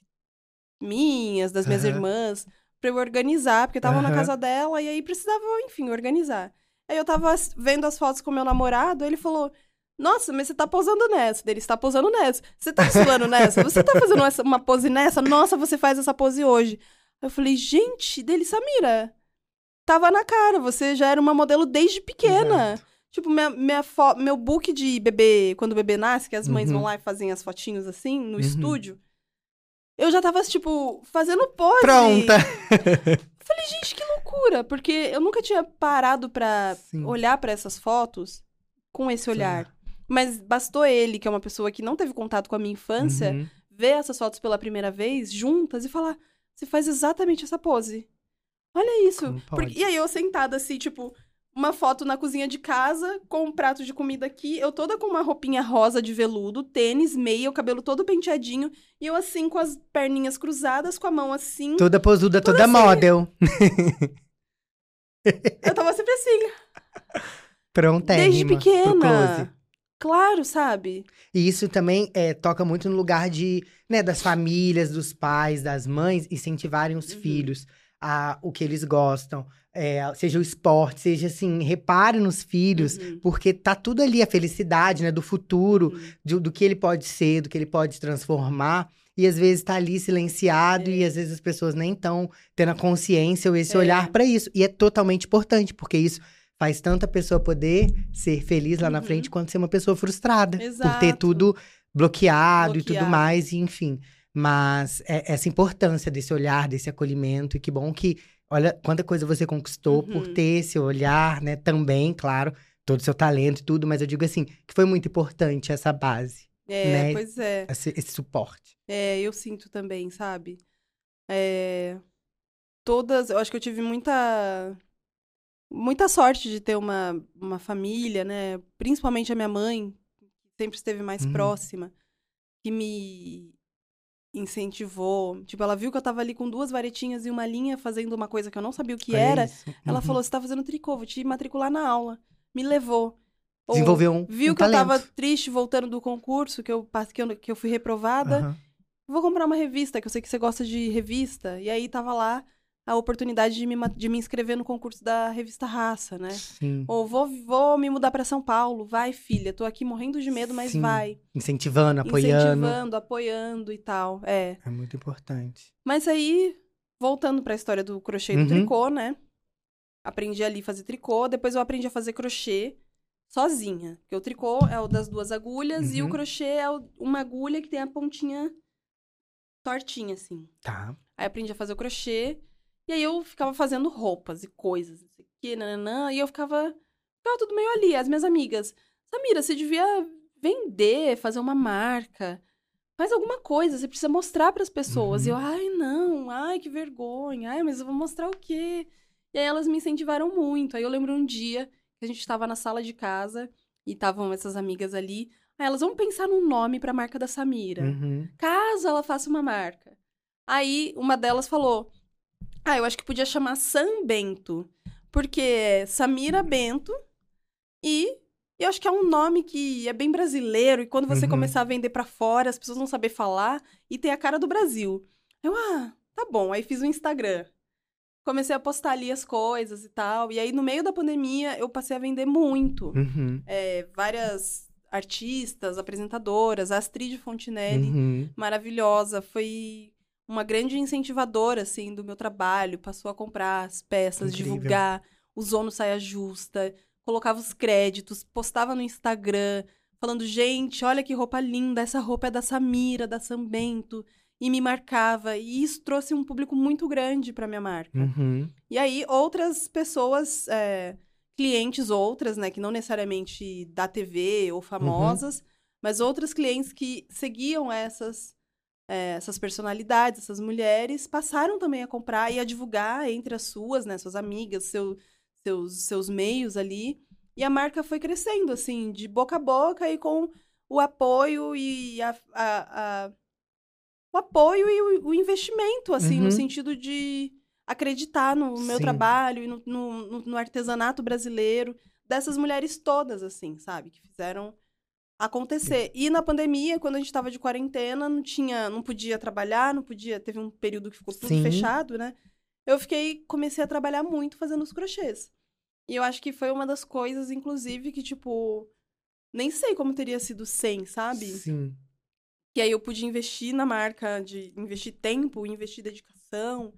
minhas, das minhas
Aham.
irmãs, pra eu organizar, porque tava na
Aham.
casa dela e aí precisava, enfim, organizar. Aí eu tava vendo as fotos com meu namorado, ele falou. Nossa, mas você tá posando nessa. Ele está posando nessa. Você tá desfilando nessa? Você tá fazendo essa- uma pose nessa? Nossa, você faz essa pose hoje. Eu falei, gente, dele, Samira. Tava na cara, você já era uma modelo desde pequena.
Exato.
Tipo, minha, minha meu book de bebê, quando o bebê nasce, que as mães
Uhum.
vão lá e fazem as fotinhos assim, no
Uhum.
estúdio. Eu já tava, tipo, fazendo pose.
Pronta!
Falei, gente, que loucura. porque eu nunca tinha parado pra
Sim.
olhar pra essas fotos com esse olhar. Mas bastou ele, que é uma pessoa que não teve contato com a minha infância,
Uhum.
ver essas fotos pela primeira vez juntas e falar: você faz exatamente essa pose. Olha isso. Porque- e aí eu sentada assim, tipo, uma foto na cozinha de casa, com um prato de comida aqui, eu toda com uma roupinha rosa de veludo, tênis, meia, o cabelo todo penteadinho, e eu assim com as perninhas cruzadas, com a mão assim.
Toda posuda, toda
assim.
model.
Eu tava sempre assim,
Pronta,
desde pequena. Claro, sabe?
E isso também é, toca muito no lugar de, né, das famílias, dos pais, das mães, incentivarem os
Uhum.
filhos a o que eles gostam. É, seja o esporte, seja assim, repare nos filhos,
Uhum.
porque tá tudo ali, a felicidade, né, do futuro,
Uhum.
de- do que ele pode ser, do que ele pode transformar. E às vezes tá ali silenciado,
É.
e às vezes as pessoas nem estão tendo a consciência ou esse
É.
olhar pra isso. E é totalmente importante, porque isso faz tanto a pessoa poder ser feliz lá na
Uhum.
frente, quanto ser uma pessoa frustrada. Por ter
Exato.
tudo bloqueado, e tudo
Bloqueado.
mais, e enfim. Mas é- essa importância desse olhar, desse acolhimento, e que bom que, olha, quanta coisa você conquistou por
Uhum.
ter esse olhar, né? Também, claro, todo o seu talento e tudo, mas eu digo assim, que foi muito importante essa base,
É,
né?
pois é.
esse, esse suporte.
É, eu sinto também, sabe? É, todas, eu acho que eu tive muita muita sorte de ter uma, uma família, né? Principalmente a minha mãe, que sempre esteve mais
Uhum.
próxima, que me incentivou. Tipo, ela viu que eu tava ali com duas varetinhas e uma linha fazendo uma coisa que eu não sabia o que
Olha
era.
isso.
Ela
Uhum.
falou: "Você tá fazendo tricô, vou te matricular na aula". Me levou. Ou
Desenvolveu um,
viu
um
que eu tava
talento.
triste voltando do concurso, que eu, que eu, que eu fui reprovada.
Aham.
Vou comprar uma revista, que eu sei que você gosta de revista. E aí tava lá a oportunidade de me, de me inscrever no concurso da revista Raça, né?
Sim.
Ou vou, vou me mudar pra São Paulo. Vai, filha. Tô aqui morrendo de medo, mas
Sim,
vai.
Incentivando, apoiando.
Incentivando, apoiando e tal. É.
É muito importante.
Mas aí, voltando pra história do crochê e do
Uhum.
tricô, né? Aprendi ali a fazer tricô. Depois eu aprendi a fazer crochê sozinha. Porque o tricô é o das duas agulhas e o
Uhum.
crochê é o- uma agulha que tem a pontinha tortinha, assim.
Tá.
Aí aprendi a fazer o crochê. E aí eu ficava fazendo roupas e coisas, não sei o quê, nananã. E eu ficava. Ficava tudo meio ali. As minhas amigas. Samira, você devia vender, fazer uma marca. Faz alguma coisa, você precisa mostrar para as pessoas.
Uhum.
E eu, ai, não, ai, que vergonha. Ai, mas eu vou mostrar o quê? E aí elas me incentivaram muito. Aí eu lembro um dia que a gente estava na sala de casa e estavam essas amigas ali. Aí elas, vamos pensar num nome para a marca da Samira
Uhum.
caso ela faça uma marca. Aí uma delas falou: Ah, eu acho que podia chamar Sam Bento. Porque é Samira Bento e eu acho que é um nome que é bem brasileiro. E quando você
Uhum.
começar a vender pra fora, as pessoas vão saber falar e tem a cara do Brasil. Eu, ah, tá bom. Aí fiz o Instagram. Comecei a postar ali as coisas e tal. E aí, no meio da pandemia, eu passei a vender muito
Uhum.
é, várias artistas, apresentadoras, a Astrid Fontinelli,
Uhum.
maravilhosa, foi uma grande incentivadora, assim, do meu trabalho, passou a comprar as peças,
Incrível.
divulgar, usou no Saia Justa, colocava os créditos, postava no Instagram, falando, gente, olha que roupa linda, essa roupa é da Samira, da Sambento, e me marcava, e isso trouxe um público muito grande para minha marca.
Uhum.
E aí, outras pessoas, é, clientes outras, né, que não necessariamente da TV ou famosas, mas outras clientes que seguiam essas, é, essas personalidades, essas mulheres, passaram também a comprar e a divulgar entre as suas, né, suas amigas, seu, seus, seus meios ali. E a marca foi crescendo, assim, de boca a boca e com o apoio e a, a- a- o apoio e o, o investimento, assim,
Uhum.
no sentido de acreditar no meu
Sim.
trabalho e no, no- no- no artesanato brasileiro dessas mulheres todas, assim, sabe? Que fizeram acontecer. E na pandemia, quando a gente tava de quarentena, não tinha, não podia trabalhar, não podia, teve um período que ficou tudo
Sim.
fechado, né? Eu fiquei, comecei a trabalhar muito fazendo os crochês. E eu acho que foi uma das coisas, inclusive, que, tipo, nem sei como teria sido sem, sabe?
Sim.
Que aí eu pude investir na marca, de investir tempo, investir dedicação,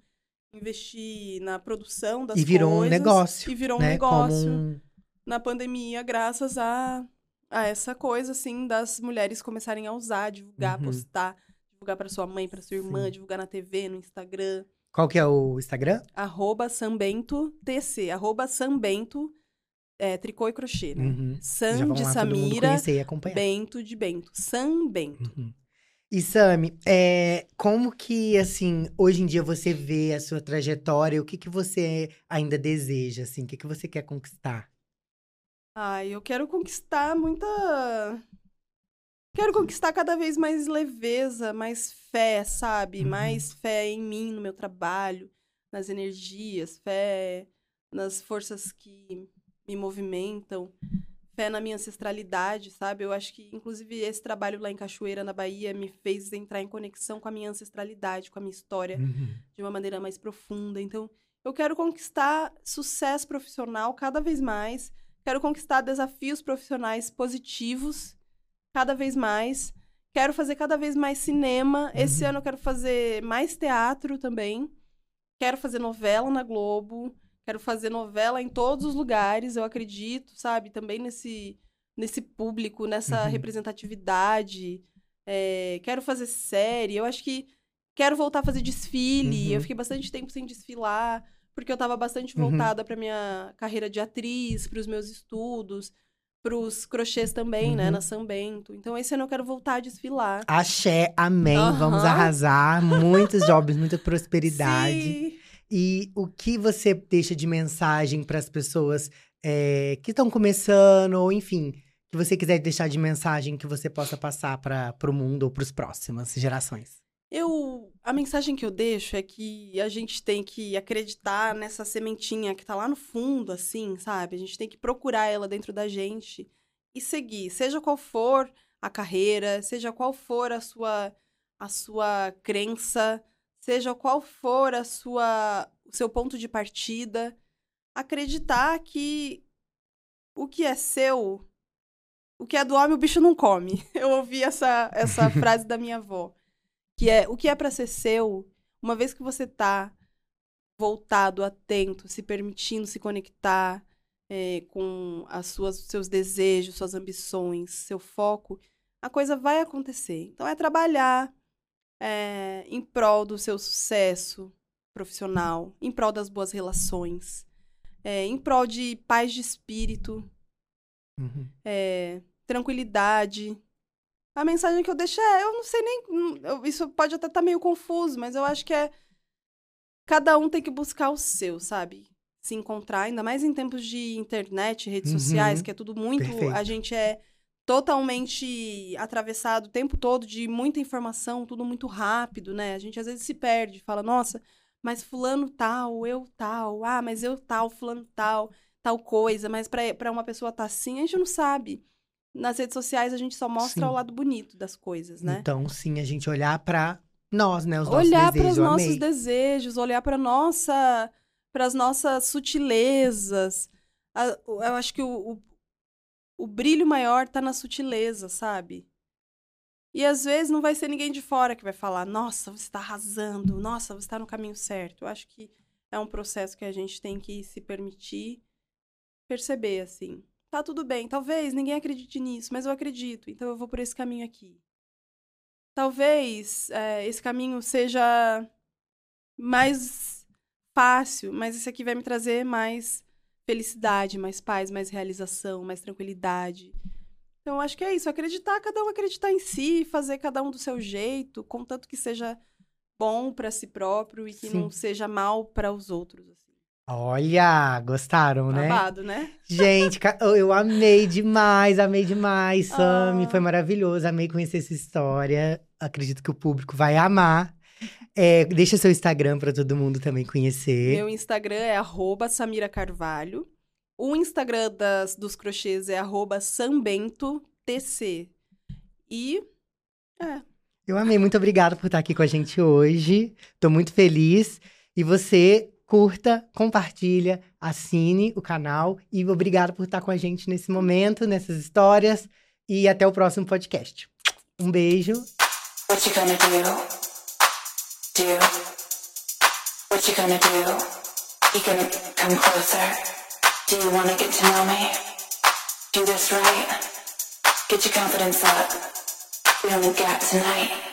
investir na produção das
E virou um
coisas.
negócio,
E virou um
né?
negócio
Como um...
na pandemia, graças a, a essa coisa, assim, das mulheres começarem a usar, divulgar,
Uhum.
postar, divulgar para sua mãe, para sua irmã,
Sim.
divulgar na TV, no Instagram.
Qual que é o Instagram?
Arroba Sambento TC. Arroba Sambento é, tricô e crochê, né?
Uhum.
Sam de
lá mundo
Samira. Bento de Bento. Sam Bento.
Uhum. E Sami, é, como que, assim, hoje em dia você vê a sua trajetória? O que que você ainda deseja, assim? O que que você quer conquistar?
Ai, eu quero conquistar muita. Quero conquistar cada vez mais leveza, mais fé, sabe?
Uhum.
Mais fé em mim, no meu trabalho, nas energias, fé nas forças que me movimentam, fé na minha ancestralidade, sabe? Eu acho que, inclusive, esse trabalho lá em Cachoeira, na Bahia, me fez entrar em conexão com a minha ancestralidade, com a minha história,
Uhum.
de uma maneira mais profunda. Então, eu quero conquistar sucesso profissional cada vez mais. Quero conquistar desafios profissionais positivos cada vez mais. Quero fazer cada vez mais cinema. Esse
Uhum.
ano eu quero fazer mais teatro também. Quero fazer novela na Globo. Quero fazer novela em todos os lugares, eu acredito, sabe? Também nesse, nesse público, nessa
Uhum.
representatividade. É, quero fazer série. Eu acho que quero voltar a fazer desfile.
Uhum.
Eu fiquei bastante tempo sem desfilar, porque eu tava bastante
Uhum.
voltada pra minha carreira de atriz, pros meus estudos, pros crochês também, né,
Uhum.
na São Bento. Então esse ano eu quero voltar a desfilar.
Axé, amém. Vamos
Aham.
arrasar. Muitos jobs, muita prosperidade.
Sim.
E o que você deixa de mensagem para as pessoas é, que estão começando, ou enfim, que você quiser deixar de mensagem que você possa passar para o mundo ou para as próximas gerações?
Eu, a mensagem que eu deixo é que a gente tem que acreditar nessa sementinha que tá lá no fundo, assim, sabe? A gente tem que procurar ela dentro da gente e seguir, seja qual for a carreira, seja qual for a sua a sua crença, seja qual for a sua o seu ponto de partida, acreditar que o que é seu, o que é do homem o bicho não come. Eu ouvi essa essa frase da minha avó que é o que é para ser seu, uma vez que você tá voltado, atento, se permitindo se conectar é, com as suas seus desejos, suas ambições, seu foco, a coisa vai acontecer. Então é trabalhar é, em prol do seu sucesso profissional, em prol das boas relações, é, em prol de paz de espírito,
Uhum.
é, tranquilidade. A mensagem que eu deixo é, eu não sei nem. eu- Isso pode até estar meio confuso, mas eu acho que é. Cada um tem que buscar o seu, sabe? Se encontrar, ainda mais em tempos de internet, redes
Uhum.
sociais, que é tudo muito.
Perfeito.
A gente é totalmente atravessado o tempo todo de muita informação, tudo muito rápido, né? A gente às vezes se perde, fala, nossa, mas fulano tal, eu tal, ah, mas eu tal, fulano tal, tal coisa, mas pra pra uma pessoa tá assim, a gente não sabe. Nas redes sociais a gente só mostra
Sim.
o lado bonito das coisas, né?
Então, sim, a gente olhar para nós, né? Os nossos
olhar para
desejos.
os nossos desejos, olhar para nossa, para as nossas sutilezas. Eu acho que o, o, o brilho maior tá na sutileza, sabe? E às vezes não vai ser ninguém de fora que vai falar, nossa, você está arrasando, nossa, você está no caminho certo. Eu acho que é um processo que a gente tem que se permitir perceber, assim. Tá tudo bem, talvez ninguém acredite nisso, mas eu acredito, então eu vou por esse caminho aqui. Talvez é, esse caminho seja mais fácil, mas esse aqui vai me trazer mais felicidade, mais paz, mais realização, mais tranquilidade. Então, acho que é isso, acreditar, cada um acreditar em si, fazer cada um do seu jeito, contanto que seja bom para si próprio e que
Sim.
não seja mal para os outros.
Olha, gostaram, né?
Babado, né?
Gente, eu- eu amei demais, amei demais, Sami.
Ah.
Foi maravilhoso, amei conhecer essa história. Acredito que o público vai amar. É, deixa seu Instagram para todo mundo também conhecer.
Meu Instagram é arroba Samira Carvalho. O Instagram das, dos crochês é arroba SambentoTC. E. É.
Eu amei, muito obrigada por estar aqui com a gente hoje. Tô muito feliz. E você curta, compartilha, assine o canal e obrigado por estar com a gente nesse momento, nessas histórias e até o próximo podcast. Um beijo.
Me? Do this right? Get your confidence up. We only got tonight.